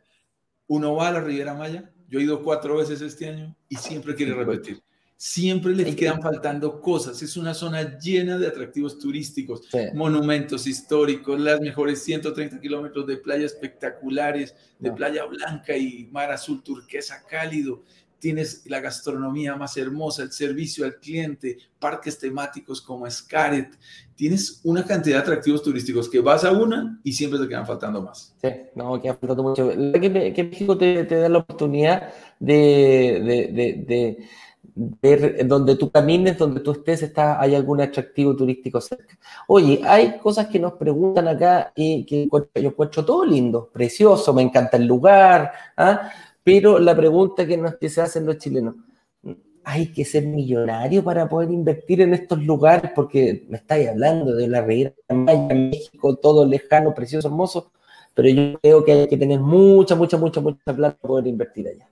Uno va a la Riviera Maya, yo he ido cuatro veces este año y siempre quiere repetir. Siempre le quedan faltando cosas. Es una zona llena de atractivos turísticos, monumentos históricos, las mejores 130 kilómetros de playa espectaculares, de playa blanca y mar azul turquesa cálido tienes la gastronomía más hermosa, el servicio al cliente, parques temáticos como Scaret, tienes una cantidad de atractivos turísticos que vas a una y siempre te quedan faltando más. Sí, no, queda faltando mucho. Que, México te, da la oportunidad de, de, ver donde tú camines, donde tú estés, está, hay algún atractivo turístico cerca. Oye, hay cosas que nos preguntan acá y que yo encuentro todo lindo, precioso, me encanta el lugar, ¿ah? Pero la pregunta que, nos, se hacen los chilenos, hay que ser millonario para poder invertir en estos lugares, porque me estáis hablando de la Riviera Maya, México, todo lejano, precioso, hermoso, pero yo creo que hay que tener mucha, mucha, mucha, mucha plata para poder invertir allá.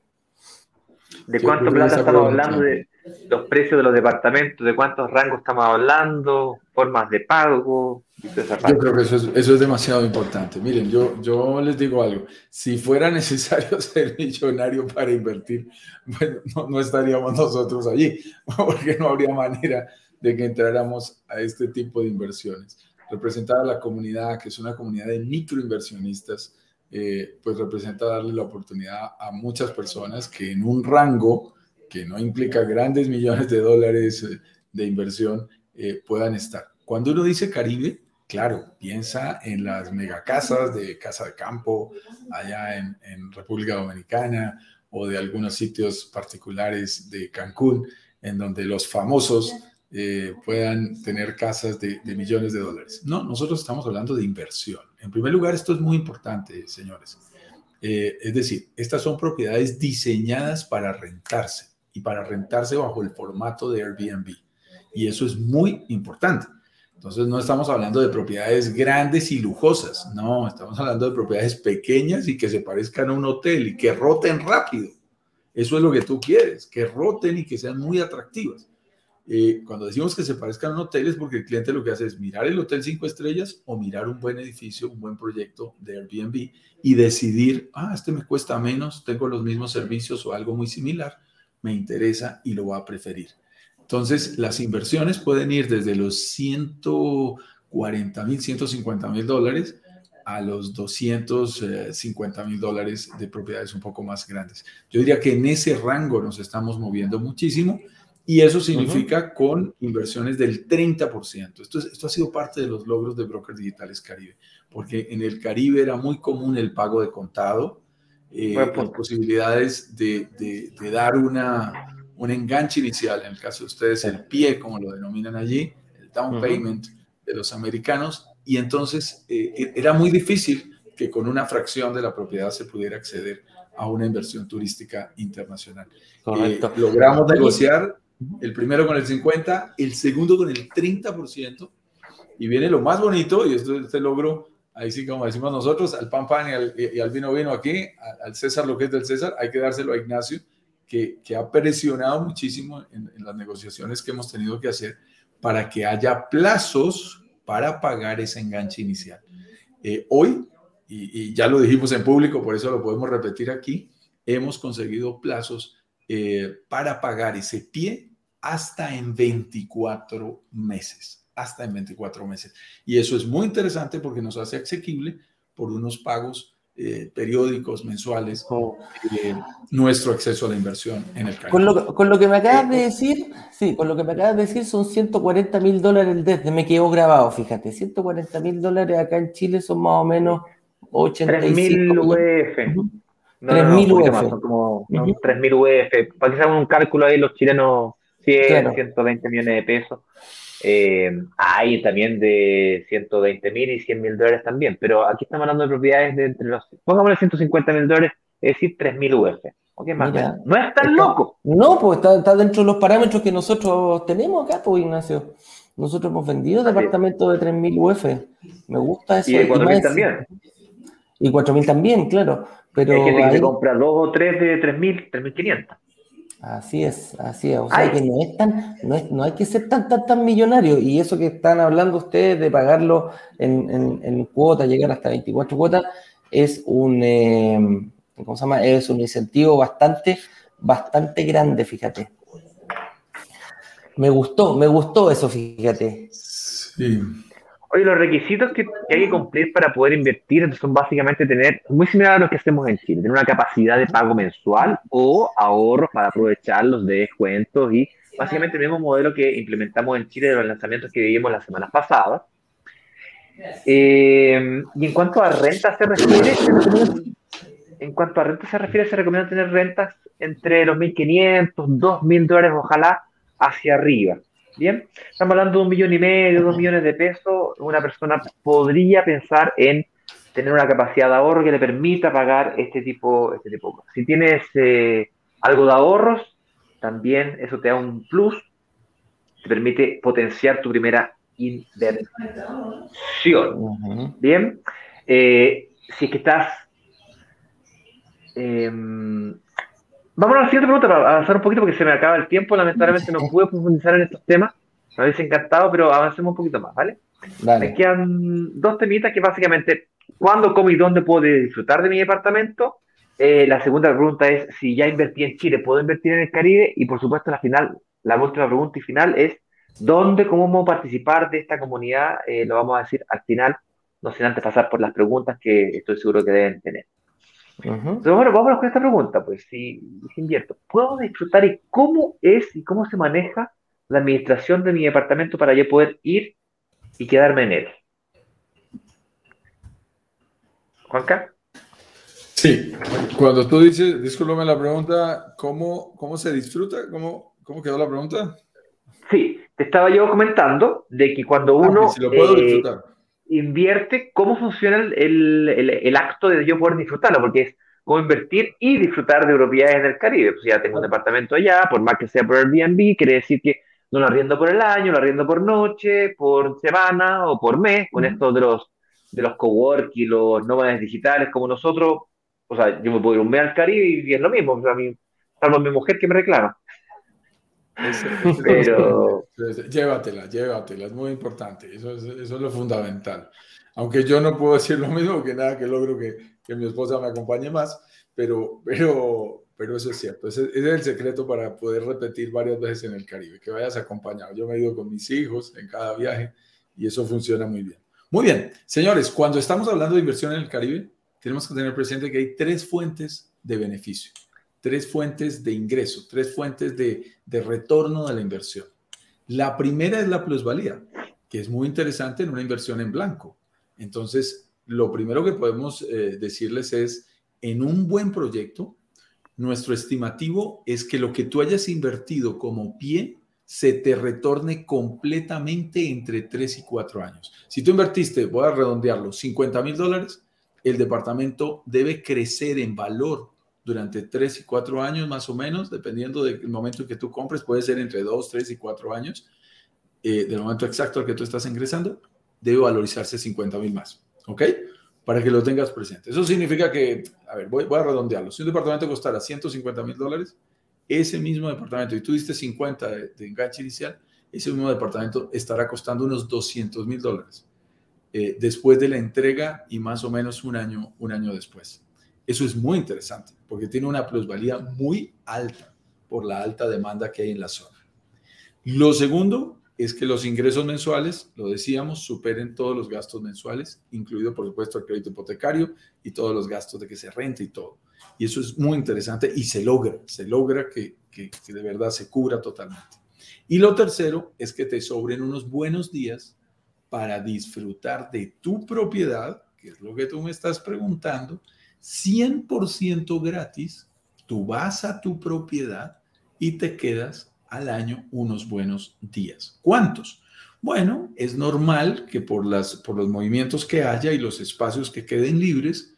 ¿De cuánto plata estamos hablando? De los precios de los departamentos, de cuántos rangos estamos hablando, formas de pago. Yo creo que eso es, eso es demasiado importante. Miren, yo, yo les digo algo. Si fuera necesario ser millonario para invertir, bueno, no, no estaríamos nosotros allí, porque no habría manera de que entráramos a este tipo de inversiones. Representar a la comunidad, que es una comunidad de microinversionistas, eh, pues representa darle la oportunidad a muchas personas que en un rango que no implica grandes millones de dólares eh, de inversión eh, puedan estar. Cuando uno dice Caribe, claro, piensa en las megacasas de Casa de Campo allá en, en República Dominicana o de algunos sitios particulares de Cancún, en donde los famosos eh, puedan tener casas de, millones de dólares. No, nosotros estamos hablando de inversión. En primer lugar, esto es muy importante, señores. Eh, es decir, estas son propiedades diseñadas para rentarse y para rentarse bajo el formato de Airbnb. Y eso es muy importante. Entonces no estamos hablando de propiedades grandes y lujosas, no, estamos hablando de propiedades pequeñas y que se parezcan a un hotel y que roten rápido. Eso es lo que tú quieres, que roten y que sean muy atractivas. Eh, cuando decimos que se parezcan a un porque el cliente lo que hace es mirar el hotel cinco estrellas o mirar un buen edificio, un buen proyecto de Airbnb y decidir, ah, este me cuesta menos, tengo los mismos servicios o algo muy similar, me interesa y lo voy a preferir. Entonces, las inversiones pueden ir desde los 140 mil, 150 mil dólares a los 250 mil dólares de propiedades un poco más grandes. Yo diría que en ese rango nos estamos moviendo muchísimo y eso significa con inversiones del 30%. Esto, esto ha sido parte de los logros de Brokers Digitales Caribe, porque en el Caribe era muy común el pago de contado, eh, las posibilidades de, de, dar una, un enganche inicial, en el caso de ustedes el pie, como lo denominan allí, el down payment de los americanos, y entonces eh, e, era muy difícil que con una fracción de la propiedad se pudiera acceder a una inversión turística internacional. Eh, logramos negociar el primero con el 50, el segundo con el 30%, y viene lo más bonito, y esto, este logro, ahí sí como decimos nosotros, al pan pan y al, vino vino aquí, al César lo que es del César, hay que dárselo a Ignacio, que, que ha presionado muchísimo en, las negociaciones que hemos tenido que hacer para que haya plazos para pagar ese enganche inicial. Eh, hoy, y, y, ya lo dijimos en público, por eso lo podemos repetir aquí, hemos conseguido plazos eh, para pagar ese pie hasta en 24 meses, hasta en 24 meses. Y eso es muy interesante porque nos hace asequible por unos pagos eh, periódicos, mensuales, oh. eh, nuestro acceso a la inversión en el Con lo, con lo que me acabas de decir, sí, con lo que me acabas de decir son 140 mil dólares el desde, me quedó grabado, fíjate, 140 mil dólares acá en Chile son más o menos 85 mil UF. 3.000 UF. como 3.000 UF. Para que se hagan un cálculo ahí los chilenos 100, 120 millones de pesos. Eh, hay también de 120 mil y 100 mil dólares también, pero aquí estamos hablando de propiedades de entre los, pongámosle 150 mil dólares, es decir, 3 mil UF. más no es tan loco. No, pues está, dentro de los parámetros que nosotros tenemos acá, pues Ignacio. Nosotros hemos vendido departamentos de 3 mil UF. Me gusta eso. Y 4 mil también. Y 4 mil también, claro. Pero hay gente que se compra dos o tres de 3 mil, 3.500. Así es, así es. O sea que no es tan, no, es, no hay que ser tan, tan, tan millonario. Y eso que están hablando ustedes de pagarlo en, en, en cuotas, llegar hasta 24 cuotas, es un, eh, ¿cómo se llama? Es un incentivo bastante, bastante grande, fíjate. Me gustó, me gustó eso, fíjate. Sí. Oye, los requisitos que, hay que cumplir para poder invertir son básicamente tener, muy similar a lo que hacemos en Chile, tener una capacidad de pago mensual o ahorros para aprovechar los descuentos y básicamente el mismo modelo que implementamos en Chile de los lanzamientos que vivimos las semanas pasadas. Eh, y en cuanto a renta se refiere, en cuanto a renta se refiere, se recomienda tener rentas entre los 1.500, 2.000 dólares, ojalá, hacia arriba. Bien, estamos hablando de un millón y medio, dos millones de pesos. Una persona podría pensar en tener una capacidad de ahorro que le permita pagar este tipo, este tipo. Si tienes eh, algo de ahorros, también eso te da un plus, te permite potenciar tu primera inversión. Bien, eh, si es que estás, em, Vamos a la siguiente pregunta para avanzar un poquito porque se me acaba el tiempo. Lamentablemente no pude profundizar en estos temas. Me hubiese encantado, pero avancemos un poquito más, ¿vale? Me quedan dos temitas que básicamente, ¿cuándo, cómo y dónde puedo disfrutar de mi departamento? Eh, la segunda pregunta es si ya invertí en Chile, ¿puedo invertir en el Caribe? Y por supuesto, la final, la última pregunta y final es ¿dónde, cómo participar de esta comunidad? Eh, lo vamos a decir al final, no sin antes pasar por las preguntas que estoy seguro que deben tener. Entonces, bueno, vámonos con esta pregunta, pues, si, si invierto, ¿puedo disfrutar y cómo es y cómo se maneja la administración de mi departamento para yo poder ir y quedarme en él. Juanca. Sí, cuando tú dices, discúlpame la pregunta, ¿cómo, cómo se disfruta? ¿Cómo, ¿Cómo quedó la pregunta? Sí, te estaba yo comentando de que cuando ah, uno eh, invierte, ¿cómo funciona el, el, el, acto de yo poder disfrutarlo? Porque es como invertir y disfrutar de propiedades en el Caribe. Pues ya tengo un departamento allá, por más que sea por Airbnb, quiere decir que no lo arriendo por el año, lo arriendo por noche, por semana o por mes, con esto de los, de los cowork y los nómadas digitales como nosotros. O sea, yo me puedo ir un mes al Caribe y es lo mismo. O sea, mi, salvo mi mujer que me reclama. Pero... Llévatela, llévatela, es muy importante. Eso es, eso es lo fundamental. Aunque yo no puedo decir lo mismo, que nada, que logro que, que mi esposa me acompañe más, pero, pero, pero eso es cierto. Ese, es el secreto para poder repetir varias veces en el Caribe, que vayas acompañado. Yo me he ido con mis hijos en cada viaje y eso funciona muy bien. Muy bien, señores, cuando estamos hablando de inversión en el Caribe, tenemos que tener presente que hay tres fuentes de beneficio, tres fuentes de ingreso, tres fuentes de, de retorno de la inversión. La primera es la plusvalía, que es muy interesante en una inversión en blanco. Entonces, lo primero que podemos eh, decirles es, en un buen proyecto, nuestro estimativo es que lo que tú hayas invertido como pie se te retorne completamente entre 3 y 4 años. Si tú invertiste, voy a redondearlo, 50 mil dólares, el departamento debe crecer en valor durante 3 y 4 años más o menos, dependiendo del momento en que tú compres, puede ser entre 2, 3 y 4 años, eh, del momento exacto al que tú estás ingresando, debe valorizarse 50 mil más. ¿Ok? para que lo tengas presente. Eso significa que, a ver, voy, a redondearlo. Si un departamento costara 150 mil dólares, ese mismo departamento, y tú diste 50 de, enganche inicial, ese mismo departamento estará costando unos 200 mil dólares eh, después de la entrega y más o menos un año, un año después. Eso es muy interesante porque tiene una plusvalía muy alta por la alta demanda que hay en la zona. Lo segundo es que los ingresos mensuales, lo decíamos, superen todos los gastos mensuales, incluido por supuesto el crédito hipotecario y todos los gastos de que se rente y todo. Y eso es muy interesante y se logra, se logra que, que, de verdad se cubra totalmente. Y lo tercero es que te sobren unos buenos días para disfrutar de tu propiedad, que es lo que tú me estás preguntando, 100% gratis. Tú vas a tu propiedad y te quedas al año unos buenos días. ¿Cuántos? Bueno, es normal que por, las, por los movimientos que haya y los espacios que queden libres,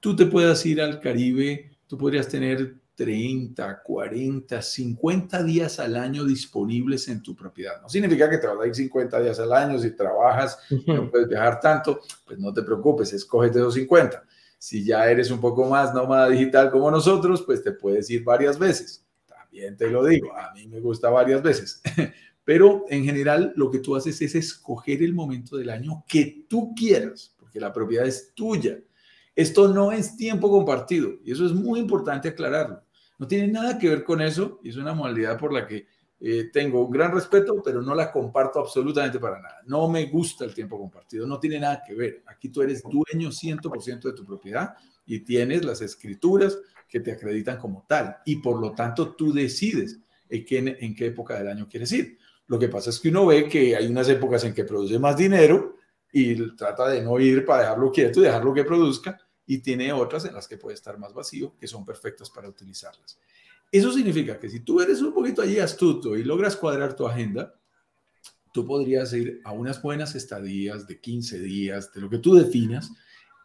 tú te puedas ir al Caribe, tú podrías tener 30, 40, 50 días al año disponibles en tu propiedad. No significa que te vas a ir 50 días al año, si trabajas, no puedes viajar tanto, pues no te preocupes, escógete los 50. Si ya eres un poco más nómada digital como nosotros, pues te puedes ir varias veces bien te lo digo, a mí me gusta varias veces, pero en general lo que tú haces es escoger el momento del año que tú quieras, porque la propiedad es tuya. Esto no es tiempo compartido y eso es muy importante aclararlo. No tiene nada que ver con eso y es una modalidad por la que eh, tengo un gran respeto, pero no la comparto absolutamente para nada. No me gusta el tiempo compartido, no tiene nada que ver. Aquí tú eres dueño 100% de tu propiedad y tienes las escrituras, que te acreditan como tal y por lo tanto tú decides en qué, en qué época del año quieres ir. Lo que pasa es que uno ve que hay unas épocas en que produce más dinero y trata de no ir para dejarlo quieto y dejarlo que produzca y tiene otras en las que puede estar más vacío que son perfectas para utilizarlas. Eso significa que si tú eres un poquito allí astuto y logras cuadrar tu agenda, tú podrías ir a unas buenas estadías de 15 días, de lo que tú definas,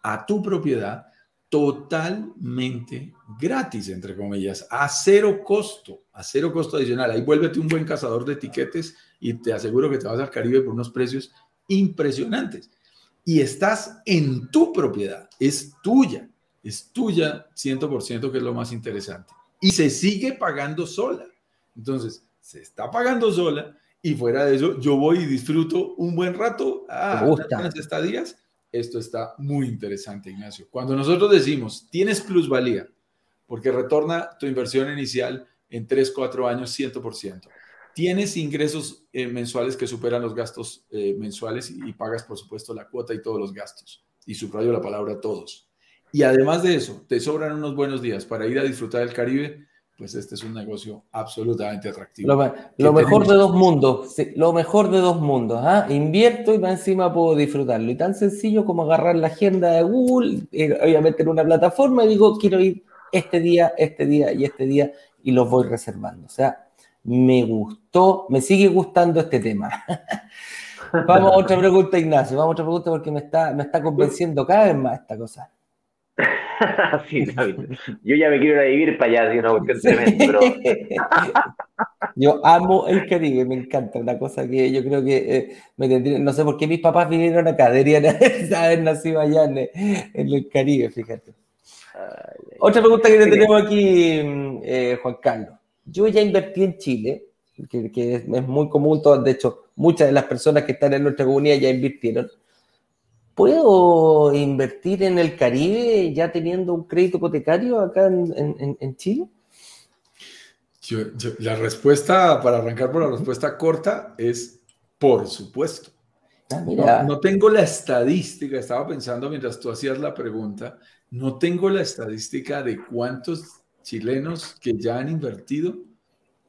a tu propiedad totalmente gratis, entre comillas, a cero costo, a cero costo adicional. Ahí vuélvete un buen cazador de etiquetes y te aseguro que te vas al Caribe por unos precios impresionantes. Y estás en tu propiedad, es tuya, es tuya 100%, que es lo más interesante. Y se sigue pagando sola. Entonces, se está pagando sola y fuera de eso, yo voy y disfruto un buen rato. Ah, gusta. estadías. Esto está muy interesante, Ignacio. Cuando nosotros decimos, tienes plusvalía, porque retorna tu inversión inicial en 3, 4 años 100%. Tienes ingresos eh, mensuales que superan los gastos eh, mensuales y, pagas, por supuesto, la cuota y todos los gastos. Y subrayo la palabra todos. Y además de eso, te sobran unos buenos días para ir a disfrutar del Caribe, pues este es un negocio absolutamente atractivo. Lo, mejor de dos mundos, lo mejor de dos mundos. ¿ah? Invierto y más encima puedo disfrutarlo. Y tan sencillo como agarrar la agenda de Google, eh, obviamente en una plataforma, y digo, quiero ir este día, este día y este día, y los voy reservando. O sea, me gustó, me sigue gustando este tema. Vamos a otra pregunta, Ignacio. Vamos a otra pregunta porque me está, me está convenciendo cada vez más esta cosa. sí, Yo ya me quiero ir a vivir para allá, una cuestión tremenda, Yo amo el Caribe, me encanta. Una cosa que yo creo que eh, me tendría, no sé por qué mis papás vinieron acá, deberían haber nacido allá en, el Caribe, fíjate. Otra pregunta que tenemos aquí, mm, eh, Juan Carlos. Yo ya invertí en Chile, que, es, muy común, de hecho, muchas de las personas que están en nuestra comunidad ya invirtieron. ¿Puedo invertir en el Caribe ya teniendo un crédito hipotecario acá en, Chile? la respuesta, para arrancar por la respuesta corta, es por supuesto. Ah, no, tengo la estadística, estaba pensando mientras tú hacías la pregunta, no tengo la estadística de cuántos chilenos que ya han invertido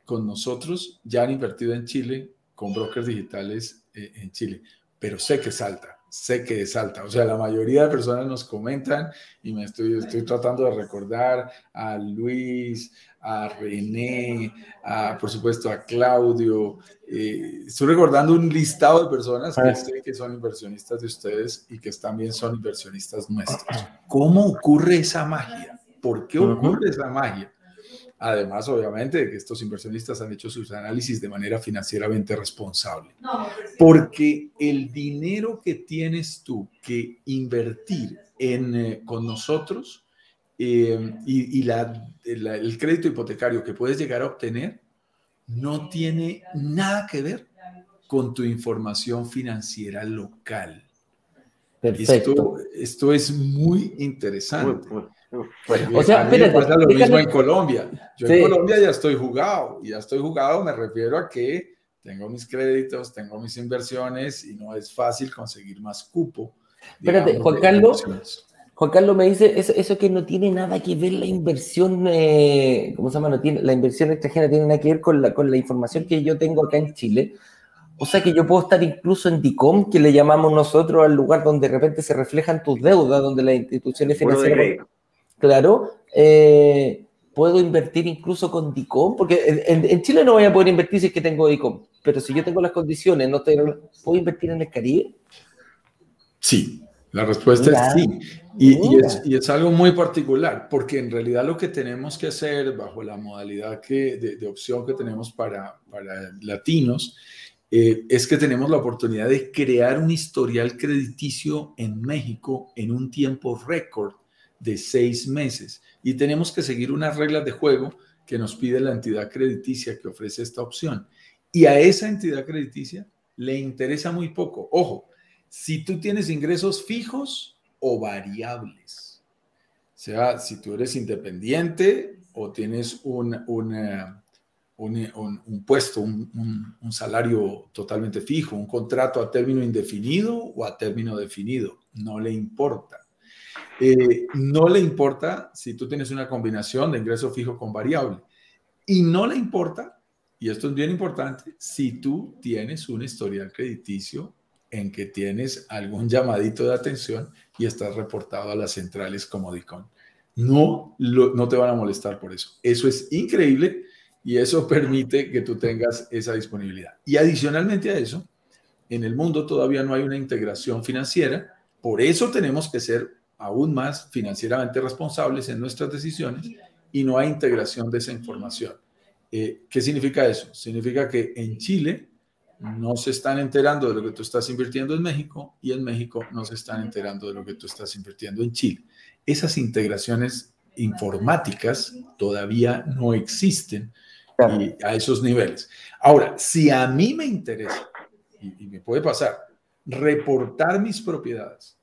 con nosotros, ya han invertido en Chile con brokers digitales eh, en Chile, pero sé que salta sé que es alta. O sea, la mayoría de personas nos comentan y me estoy, estoy tratando de recordar a Luis, a René, a, por supuesto a Claudio. Eh, estoy recordando un listado de personas que sé que son inversionistas de ustedes y que también son inversionistas nuestros. ¿Cómo ocurre esa magia? ¿Por qué ocurre esa magia? Además, obviamente, de que estos inversionistas han hecho sus análisis de manera financieramente responsable. Porque el dinero que tienes tú que invertir en, eh, con nosotros eh, y, la, el crédito hipotecario que puedes llegar a obtener no tiene nada que ver con tu información financiera local. Perfecto. Esto, es muy interesante. O sea, pasa lo mismo en Colombia. Yo en Colombia ya estoy jugado, y ya estoy jugado, me refiero a que tengo mis créditos, tengo mis inversiones y no es fácil conseguir más cupo. Espérate, Juan Carlos, Juan Carlos me dice eso, eso, que no tiene nada que ver la inversión, eh, ¿cómo se llama? No tiene, la inversión extranjera tiene nada que ver con la, con la información que yo tengo acá en Chile o sea que yo puedo estar incluso en DICOM, que le llamamos nosotros al lugar donde de repente se reflejan tus deudas, donde las instituciones financieras. Claro, eh, puedo invertir incluso con DICOM, porque en, Chile no voy a poder invertir si es que tengo DICOM, pero si yo tengo las condiciones, no ¿puedo invertir en el Caribe? Sí, la respuesta es sí. Y, es, algo muy particular, porque en realidad lo que tenemos que hacer bajo la modalidad que, de, opción que tenemos para, para latinos eh, es que tenemos la oportunidad de crear un historial crediticio en México en un tiempo récord de seis meses. Y tenemos que seguir unas reglas de juego que nos pide la entidad crediticia que ofrece esta opción. Y a esa entidad crediticia le interesa muy poco. Ojo, si tú tienes ingresos fijos o variables. O sea, si tú eres independiente o tienes un, una, un, puesto, un, salario totalmente fijo, un contrato a término indefinido o a término definido, no le importa. Eh, no le importa si tú tienes una combinación de ingreso fijo con variable. Y no le importa, y esto es bien importante, si tú tienes un historial crediticio en que tienes algún llamadito de atención y estás reportado a las centrales como DICON. No, no te van a molestar por eso. Eso es increíble y eso permite que tú tengas esa disponibilidad. Y adicionalmente a eso, en el mundo todavía no hay una integración financiera, por eso tenemos que ser aún más financieramente responsables en nuestras decisiones y no hay integración de esa información. Eh, ¿Qué significa eso? Significa que en Chile no se están enterando de lo que tú estás invirtiendo en México y en México no se están enterando de lo que tú estás invirtiendo en Chile. Esas integraciones informáticas todavía no existen a esos niveles. Ahora, si a mí me interesa, y, me puede pasar, reportar mis propiedades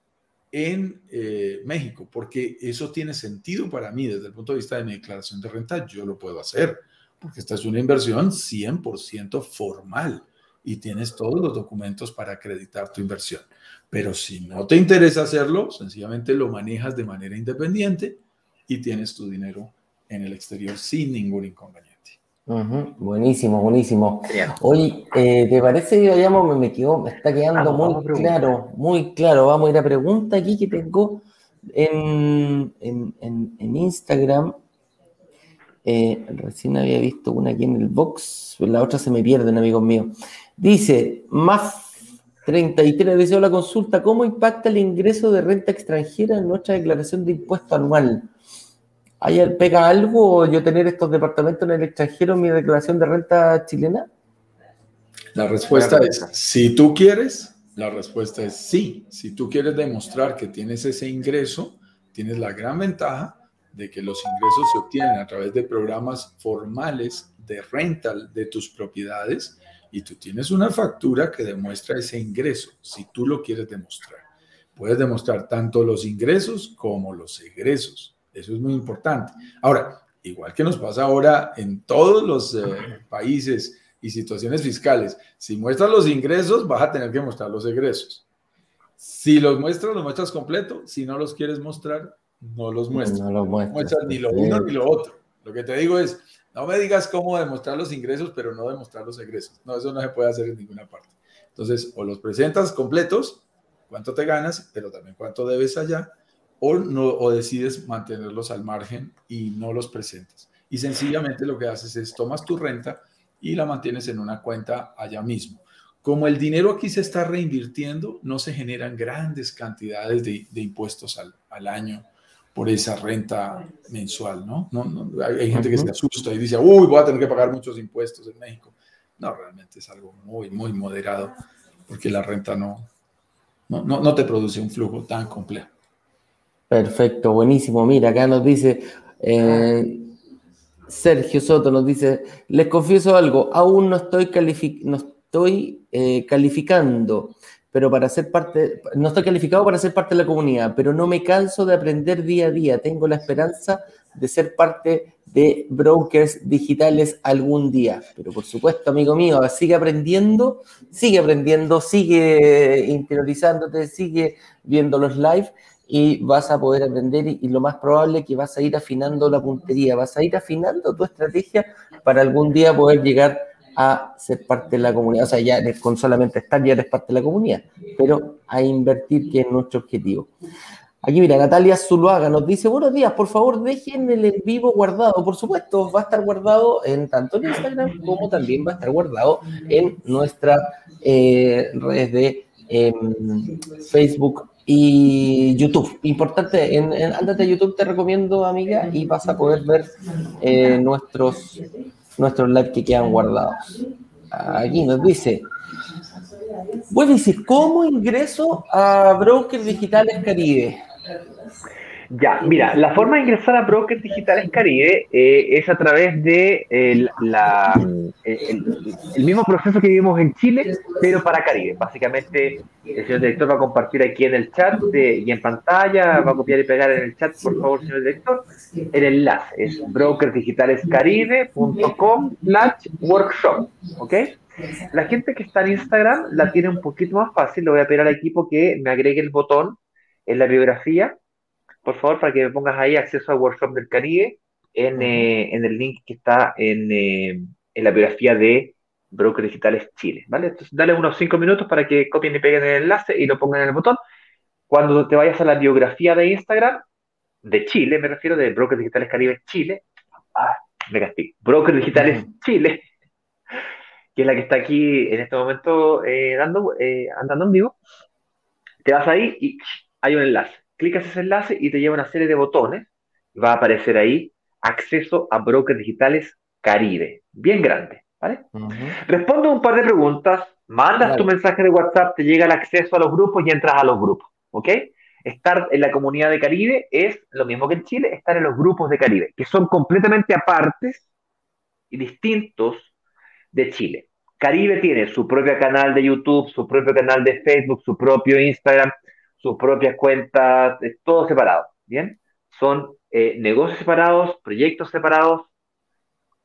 en eh, México, porque eso tiene sentido para mí desde el punto de vista de mi declaración de renta, yo lo puedo hacer, porque esta es una inversión 100% formal y tienes todos los documentos para acreditar tu inversión. Pero si no te interesa hacerlo, sencillamente lo manejas de manera independiente y tienes tu dinero en el exterior sin ningún inconveniente. Buenísimo, buenísimo. Oye, eh, ¿te parece que vayamos? Me, quedó, me está quedando muy claro, muy claro. Vamos a ir a pregunta aquí que tengo en, en, Instagram. Eh, recién había visto una aquí en el box, la otra se me pierde, amigos míos. Dice, más 33 deseo la consulta, ¿cómo impacta el ingreso de renta extranjera en nuestra declaración de impuesto anual? ¿Hay, ¿Pega algo yo tener estos departamentos en el extranjero en mi declaración de renta chilena? La respuesta es, si tú quieres, la respuesta es sí. Si tú quieres demostrar que tienes ese ingreso, tienes la gran ventaja de que los ingresos se obtienen a través de programas formales de renta de tus propiedades y tú tienes una factura que demuestra ese ingreso, si tú lo quieres demostrar. Puedes demostrar tanto los ingresos como los egresos. Eso es muy importante. Ahora, igual que nos pasa ahora en todos los eh, países y situaciones fiscales, si muestras los ingresos, vas a tener que mostrar los egresos. Si los muestras, los muestras completo. Si no los quieres mostrar, no los muestras. No los muestras. ni lo uno ni lo otro. Lo que te digo es, no me digas cómo demostrar los ingresos, pero no demostrar los egresos. No, eso no se puede hacer en ninguna parte. Entonces, o los presentas completos, cuánto te ganas, pero también cuánto debes allá, o, no, o decides mantenerlos al margen y no los presentas. Y sencillamente lo que haces es tomas tu renta y la mantienes en una cuenta allá mismo. Como el dinero aquí se está reinvirtiendo, no se generan grandes cantidades de, impuestos al, al, año por esa renta mensual, ¿no? no, hay, gente que se asusta y dice, uy, voy a tener que pagar muchos impuestos en México. No, realmente es algo muy, muy moderado, porque la renta no, no, no te produce un flujo tan complejo. Perfecto, buenísimo. Mira, acá nos dice eh, Sergio Soto, nos dice, les confieso algo, aún no estoy, eh, calificando, pero para ser parte, no estoy calificado para ser parte de la comunidad, pero no me canso de aprender día a día. Tengo la esperanza de ser parte de brokers digitales algún día. Pero por supuesto, amigo mío, sigue aprendiendo, sigue aprendiendo, sigue interiorizándote, sigue viendo los live y vas a poder aprender y, lo más probable es que vas a ir afinando la puntería, vas a ir afinando tu estrategia para algún día poder llegar a ser parte de la comunidad. O sea, ya con solamente estar, ya eres parte de la comunidad, pero a invertir, que es nuestro objetivo. Aquí mira, Natalia Zuluaga nos dice, buenos días, por favor dejen el en vivo guardado. Por supuesto, va a estar guardado en tanto en Instagram como también va a estar guardado en nuestra eh, redes de em, Facebook y YouTube. Importante, en, en, de YouTube te recomiendo, amiga, y vas a poder ver eh, nuestros, nuestros live que quedan guardados. Aquí nos dice, voy a decir, ¿cómo ingreso a Brokers Digitales Caribe? Ya, mira, la forma de ingresar a Brokers Digitales Caribe eh, es a través de el, la, el, mismo proceso que vivimos en Chile, pero para Caribe. Básicamente, el señor director va a compartir aquí en el chat y en pantalla, va a copiar y pegar en el chat, por favor, señor director, el enlace. Es brokersdigitalescaribe.com slash workshop, ¿ok? La gente que está en Instagram la tiene un poquito más fácil. Le voy a pedir al equipo que me agregue el botón en la biografía por favor, para que me pongas ahí acceso al Workshop del Caribe en, eh, en el link que está en, eh, en, la biografía de Broker Digitales Chile, ¿vale? Entonces, dale unos cinco minutos para que copien y peguen el enlace y lo pongan en el botón. Cuando te vayas a la biografía de Instagram, de Chile, me refiero, de Broker Digitales Caribe Chile, ah, me castigo, Broker Digitales Chile, que es la que está aquí en este momento eh, dando, andando en vivo, te vas ahí y hay un enlace clicas ese enlace y te lleva una serie de botones. Va a aparecer ahí acceso a brokers digitales Caribe, bien grande. ¿vale? Responde un par de preguntas, mandas tu mensaje de WhatsApp, te llega el acceso a los grupos y entras a los grupos. ¿Ok? Estar en la comunidad de Caribe es lo mismo que en Chile, estar en los grupos de Caribe, que son completamente apartes y distintos de Chile. Caribe tiene su propio canal de YouTube, su propio canal de Facebook, su propio Instagram, sus propias cuentas, todo separado, ¿bien? Son eh, negocios separados, proyectos separados,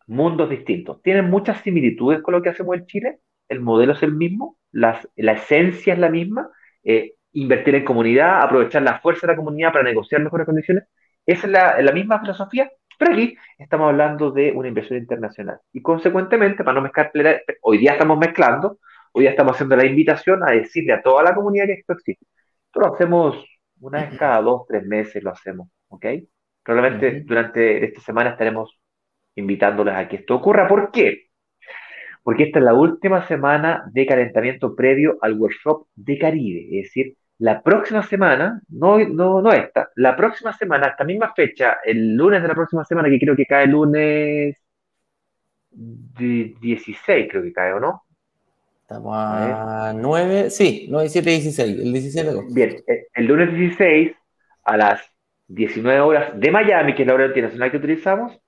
mundos distintos. Tienen muchas similitudes con lo que hacemos en Chile, el modelo es el mismo, la esencia es la misma, eh, invertir en comunidad, aprovechar la fuerza de la comunidad para negociar mejores condiciones, esa es la, la misma filosofía, pero aquí estamos hablando de una inversión internacional. Y consecuentemente, para no mezclar, hoy día estamos mezclando, hoy día estamos haciendo la invitación a decirle a toda la comunidad que esto existe. Lo hacemos una vez cada dos, tres meses, lo hacemos, ¿ok? Probablemente durante esta semana estaremos invitándoles a que esto ocurra. ¿Por qué? Porque esta es la última semana de calentamiento previo al workshop de Caribe. Es decir, la próxima semana, no, no, no esta, la próxima semana, esta misma fecha, el lunes de la próxima semana, que creo que cae el lunes 16, creo que cae, ¿o no? Estamos a, 9, sí, 9, 7, 16, el 16 de agosto. Bien, el lunes 16 a las 19 horas de Miami, que es la hora internacional que utilizamos,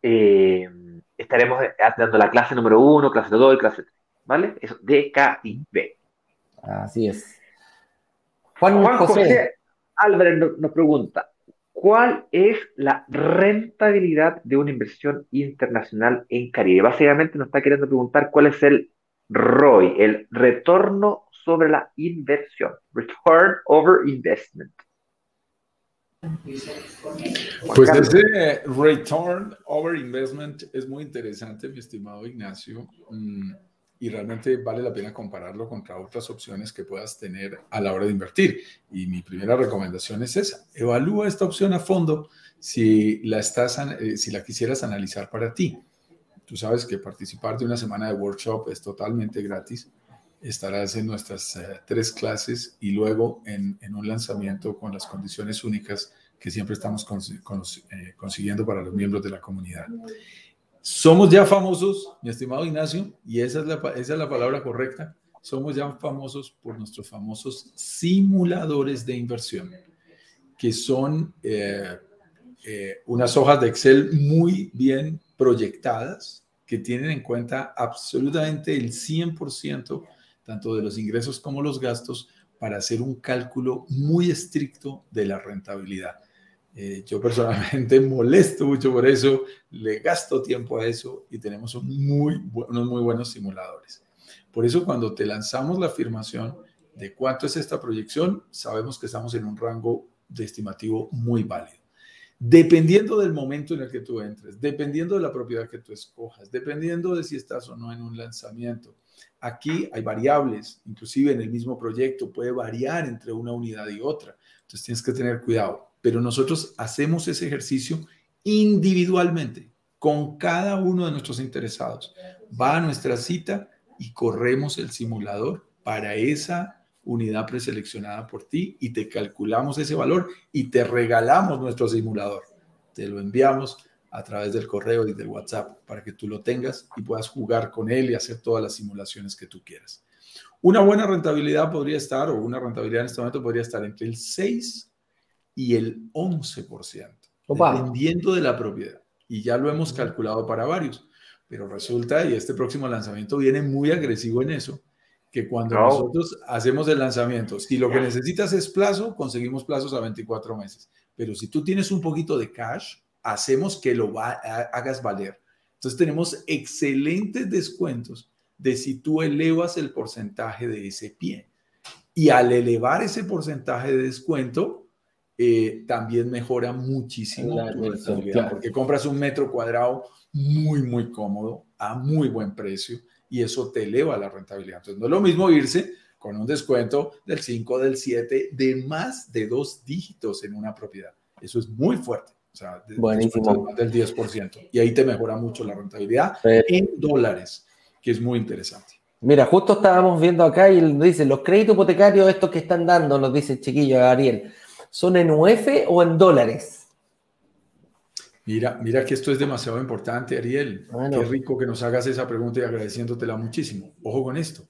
eh, estaremos dando la clase número 1, clase 2 y clase 3, ¿vale? Eso, D, K y B. Así es. Juan, José, Álvarez nos, pregunta, ¿cuál es la rentabilidad de una inversión internacional en Caribe? Básicamente nos está queriendo preguntar cuál es el ROI, el retorno sobre la inversión, Return Over Investment. Pues ese return over investment es muy interesante, mi estimado Ignacio, mm, y realmente vale la pena compararlo contra otras opciones que puedas tener a la hora de invertir. Y mi primera recomendación es esa, evalúa esta opción a fondo si la, estás, eh, si la quisieras analizar para ti. Tú sabes que participar de una semana de workshop es totalmente gratis estarás en nuestras eh, tres clases y luego en, un lanzamiento con las condiciones únicas que siempre estamos eh, consiguiendo para los miembros de la comunidad. Somos ya famosos, mi estimado Ignacio, y esa es la, palabra correcta. Somos ya famosos por nuestros famosos simuladores de inversión, que son eh, unas hojas de Excel muy bien proyectadas, que tienen en cuenta absolutamente el 100% tanto de los ingresos como los gastos, para hacer un cálculo muy estricto de la rentabilidad. Eh, yo personalmente molesto mucho por eso, le gasto tiempo a eso y tenemos muy, unos muy buenos simuladores. Por eso cuando te lanzamos la afirmación de cuánto es esta proyección, sabemos que estamos en un rango de estimativo muy válido. Dependiendo del momento en el que tú entres, dependiendo de la propiedad que tú escojas, dependiendo de si estás o no en un lanzamiento, Aquí hay variables, inclusive en el mismo proyecto puede variar entre una unidad y otra. Entonces tienes que tener cuidado. Pero nosotros hacemos ese ejercicio individualmente con cada uno de nuestros interesados. Va a nuestra cita y corremos el simulador para esa unidad preseleccionada por ti y te calculamos ese valor y te regalamos nuestro simulador. Te lo enviamos a través del correo y del WhatsApp para que tú lo tengas y puedas jugar con él y hacer todas las simulaciones que tú quieras. Una buena rentabilidad podría estar, o una rentabilidad en este momento podría estar entre el 6 y el 11%, dependiendo de la propiedad. Y ya lo hemos calculado para varios. Pero resulta, y este próximo lanzamiento viene muy agresivo en eso, que cuando nosotros hacemos el lanzamiento, si lo que necesitas es plazo, conseguimos plazos a 24 meses. Pero si tú tienes un poquito de cash, hacemos que lo hagas valer. Entonces tenemos excelentes descuentos de si tú elevas el porcentaje de ese pie. Y al elevar ese porcentaje de descuento, eh, también mejora muchísimo tu rentabilidad, porque compras un metro cuadrado muy, muy cómodo, a muy buen precio, y eso te eleva la rentabilidad. Entonces, no es lo mismo irse con un descuento del 5, del 7, de más de dos dígitos en una propiedad. Eso es muy fuerte. O sea, Buenísimo. del 10%. Y ahí te mejora mucho la rentabilidad en dólares, que es muy interesante. Mira, justo estábamos viendo acá y dice, los créditos hipotecarios estos que están dando, nos dice el chiquillo Ariel, ¿son en UF o en dólares? Mira, mira que esto es demasiado importante, Ariel. Qué rico que nos hagas esa pregunta y agradeciéndotela muchísimo. Ojo con esto.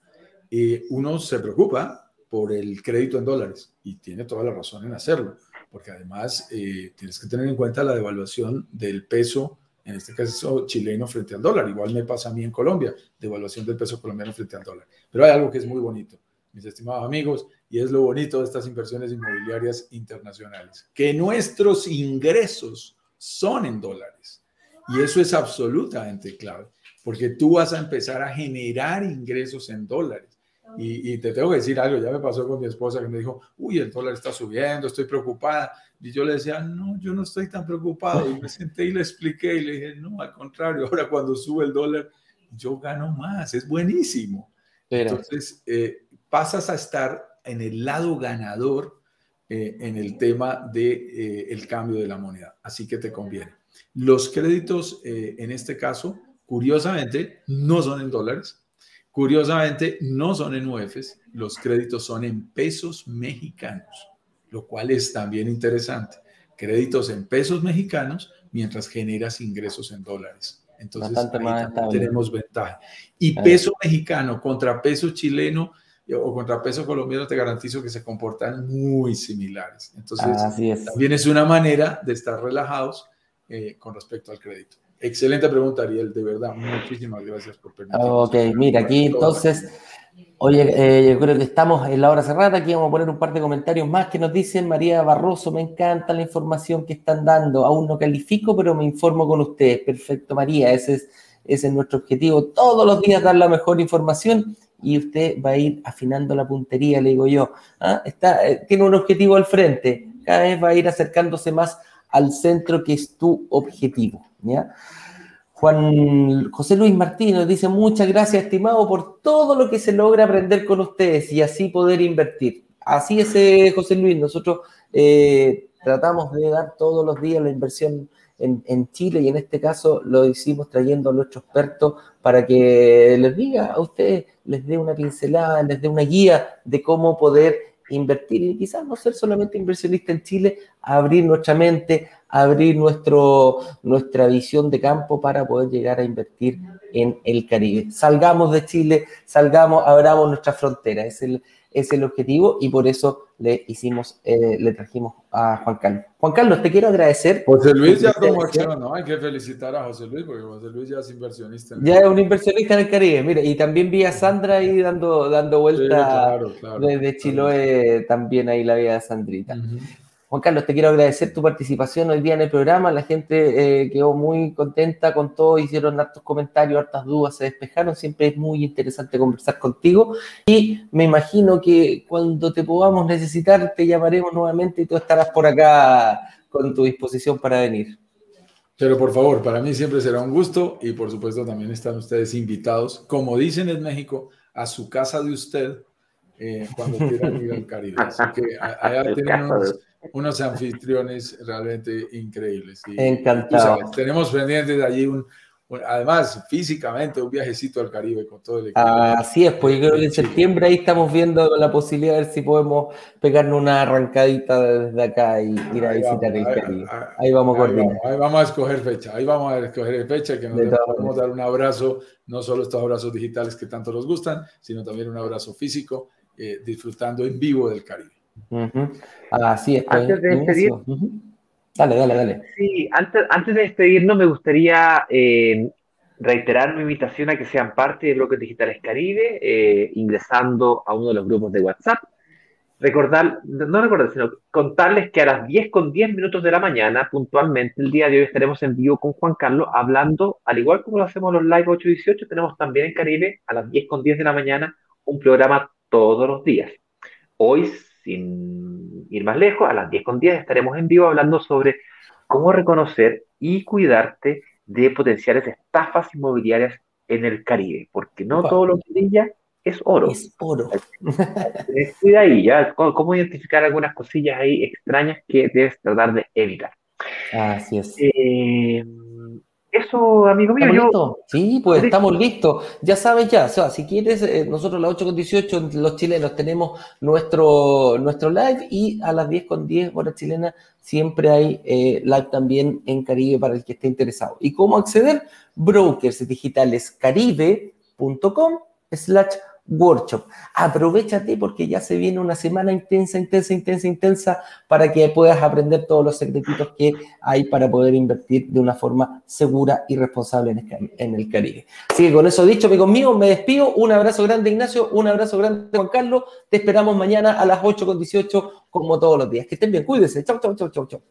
Eh, uno se preocupa por el crédito en dólares y tiene toda la razón en hacerlo, porque además eh, tienes que tener en cuenta la devaluación del peso, en este caso chileno frente al dólar. Igual me pasa a mí en Colombia, devaluación del peso colombiano frente al dólar. Pero hay algo que es muy bonito, mis estimados amigos, y es lo bonito de estas inversiones inmobiliarias internacionales, que nuestros ingresos son en dólares. Y eso es absolutamente clave, porque tú vas a empezar a generar ingresos en dólares. Y, te tengo que decir algo, ya me pasó con mi esposa que me dijo, uy, el dólar está subiendo, estoy preocupada. Y yo le decía, no, yo no estoy tan preocupado. Y me senté y le expliqué y le dije, no, al contrario, ahora cuando sube el dólar, yo gano más, es buenísimo. Entonces, eh, pasas a estar en el lado ganador eh, en el tema del de, eh, el cambio de la moneda. Así que te conviene. Los créditos, en este caso, curiosamente, no son en dólares Curiosamente, no son en UEFs, los créditos son en pesos mexicanos, lo cual es también interesante. Créditos en pesos mexicanos mientras generas ingresos en dólares. Entonces, tenemos ventaja. Y peso mexicano contra peso chileno eh, o contra peso colombiano, te garantizo que se comportan muy similares. Entonces, también es una manera de estar relajados eh, con respecto al crédito. Excelente pregunta, Ariel, de verdad. Muchísimas gracias por permitirme. Ok, mira, aquí entonces, oye, eh, yo creo que estamos en la hora cerrada. Aquí vamos a poner un par de comentarios más que nos dicen María Barroso. Me encanta la información que están dando. Aún no califico, pero me informo con ustedes. Perfecto, María. Ese es, ese es nuestro objetivo. Todos los días dar la mejor información y usted va a ir afinando la puntería, le digo yo. ¿Ah? Está, eh, tiene un objetivo al frente. Cada vez va a ir acercándose más al centro que es tu objetivo. ¿ya? Juan José Luis Martínez dice, muchas gracias, estimado, por todo lo que se logra aprender con ustedes y así poder invertir. Así es, eh, José Luis, nosotros eh, tratamos de dar todos los días la inversión en, Chile y en este caso lo hicimos trayendo a nuestro experto para que les diga a ustedes, les dé una pincelada, les dé una guía de cómo poder invertir y quizás no ser solamente inversionista en Chile, abrir nuestra mente, abrir nuestro, nuestra visión de campo para poder llegar a invertir en el Caribe. Salgamos de Chile, salgamos, abramos nuestra frontera, es el, es el objetivo y por eso le hicimos, eh, le trajimos a Juan Carlos. Juan Carlos, te quiero agradecer. José Luis ya tomó acción, ¿no? Hay que felicitar a José Luis porque José Luis ya es inversionista. ya es un inversionista en el Caribe, mira, y también vi a Sandra ahí dando, dando vuelta desde Chiloé, también ahí la vida de Sandrita. Juan Carlos, te quiero agradecer tu participación hoy día en el programa. La gente eh, quedó muy contenta con todo, hicieron hartos comentarios, hartas dudas, se despejaron. Siempre es muy interesante conversar contigo. Y me imagino que cuando te podamos necesitar, te llamaremos nuevamente y tú estarás por acá con tu disposición para venir. Pero por favor, para mí siempre será un gusto y por supuesto también están ustedes invitados, como dicen en México, a su casa de usted eh, cuando quieran ir al Caribe. Así que allá tenemos unos anfitriones realmente increíbles. Encantado. tenemos pendiente de allí un, además físicamente un viajecito al Caribe con todo el equipo. Así es, pues yo creo que en septiembre ahí estamos viendo la posibilidad de ver si podemos pegarnos una arrancadita desde acá y ir a visitar el Caribe. Ahí, vamos a coordinar. Ahí vamos a escoger fecha, ahí vamos a escoger fecha que nos podemos dar un abrazo, no solo estos abrazos digitales que tanto nos gustan, sino también un abrazo físico, eh, disfrutando en vivo del Caribe. Así es. Pues, antes de despedir, dale, dale, dale. Sí, antes, antes de despedirnos me gustaría eh, reiterar mi invitación a que sean parte de Bloques Digitales Caribe, eh, ingresando a uno de los grupos de WhatsApp. Recordar, no recordar, sino contarles que a las 10 con 10 minutos de la mañana, puntualmente, el día de hoy estaremos en vivo con Juan Carlos hablando, al igual como lo hacemos los live 818, tenemos también en Caribe a las 10 con 10 de la mañana un programa todos los días. Hoy sin ir más lejos, a las 10 con 10 estaremos en vivo hablando sobre cómo reconocer y cuidarte de potenciales estafas inmobiliarias en el Caribe, porque no todo lo que brilla es oro. Es oro. Cuida ahí, ¿ya? ¿Cómo, identificar algunas cosillas ahí extrañas que debes tratar de evitar? Así es. Eh, eso, amigo mío, yo... Sí, pues estamos listos. Ya sabes ya, o sea, si quieres, eh, nosotros a las 8 con 18, los chilenos, tenemos nuestro, nuestro live y a las 10 con 10 horas chilenas siempre hay eh, live también en Caribe para el que esté interesado. ¿Y cómo acceder? Brokers digitales caribe.com slash workshop. Aprovechate porque ya se viene una semana intensa, intensa, intensa, intensa para que puedas aprender todos los secretitos que hay para poder invertir de una forma segura y responsable en el Caribe. Así que con eso dicho, amigos míos, me despido. Un abrazo grande, Ignacio. Un abrazo grande, Juan Carlos. Te esperamos mañana a las 8 con 18, como todos los días. Que estén bien, cuídense. Chau, chau, chau, chau, chau.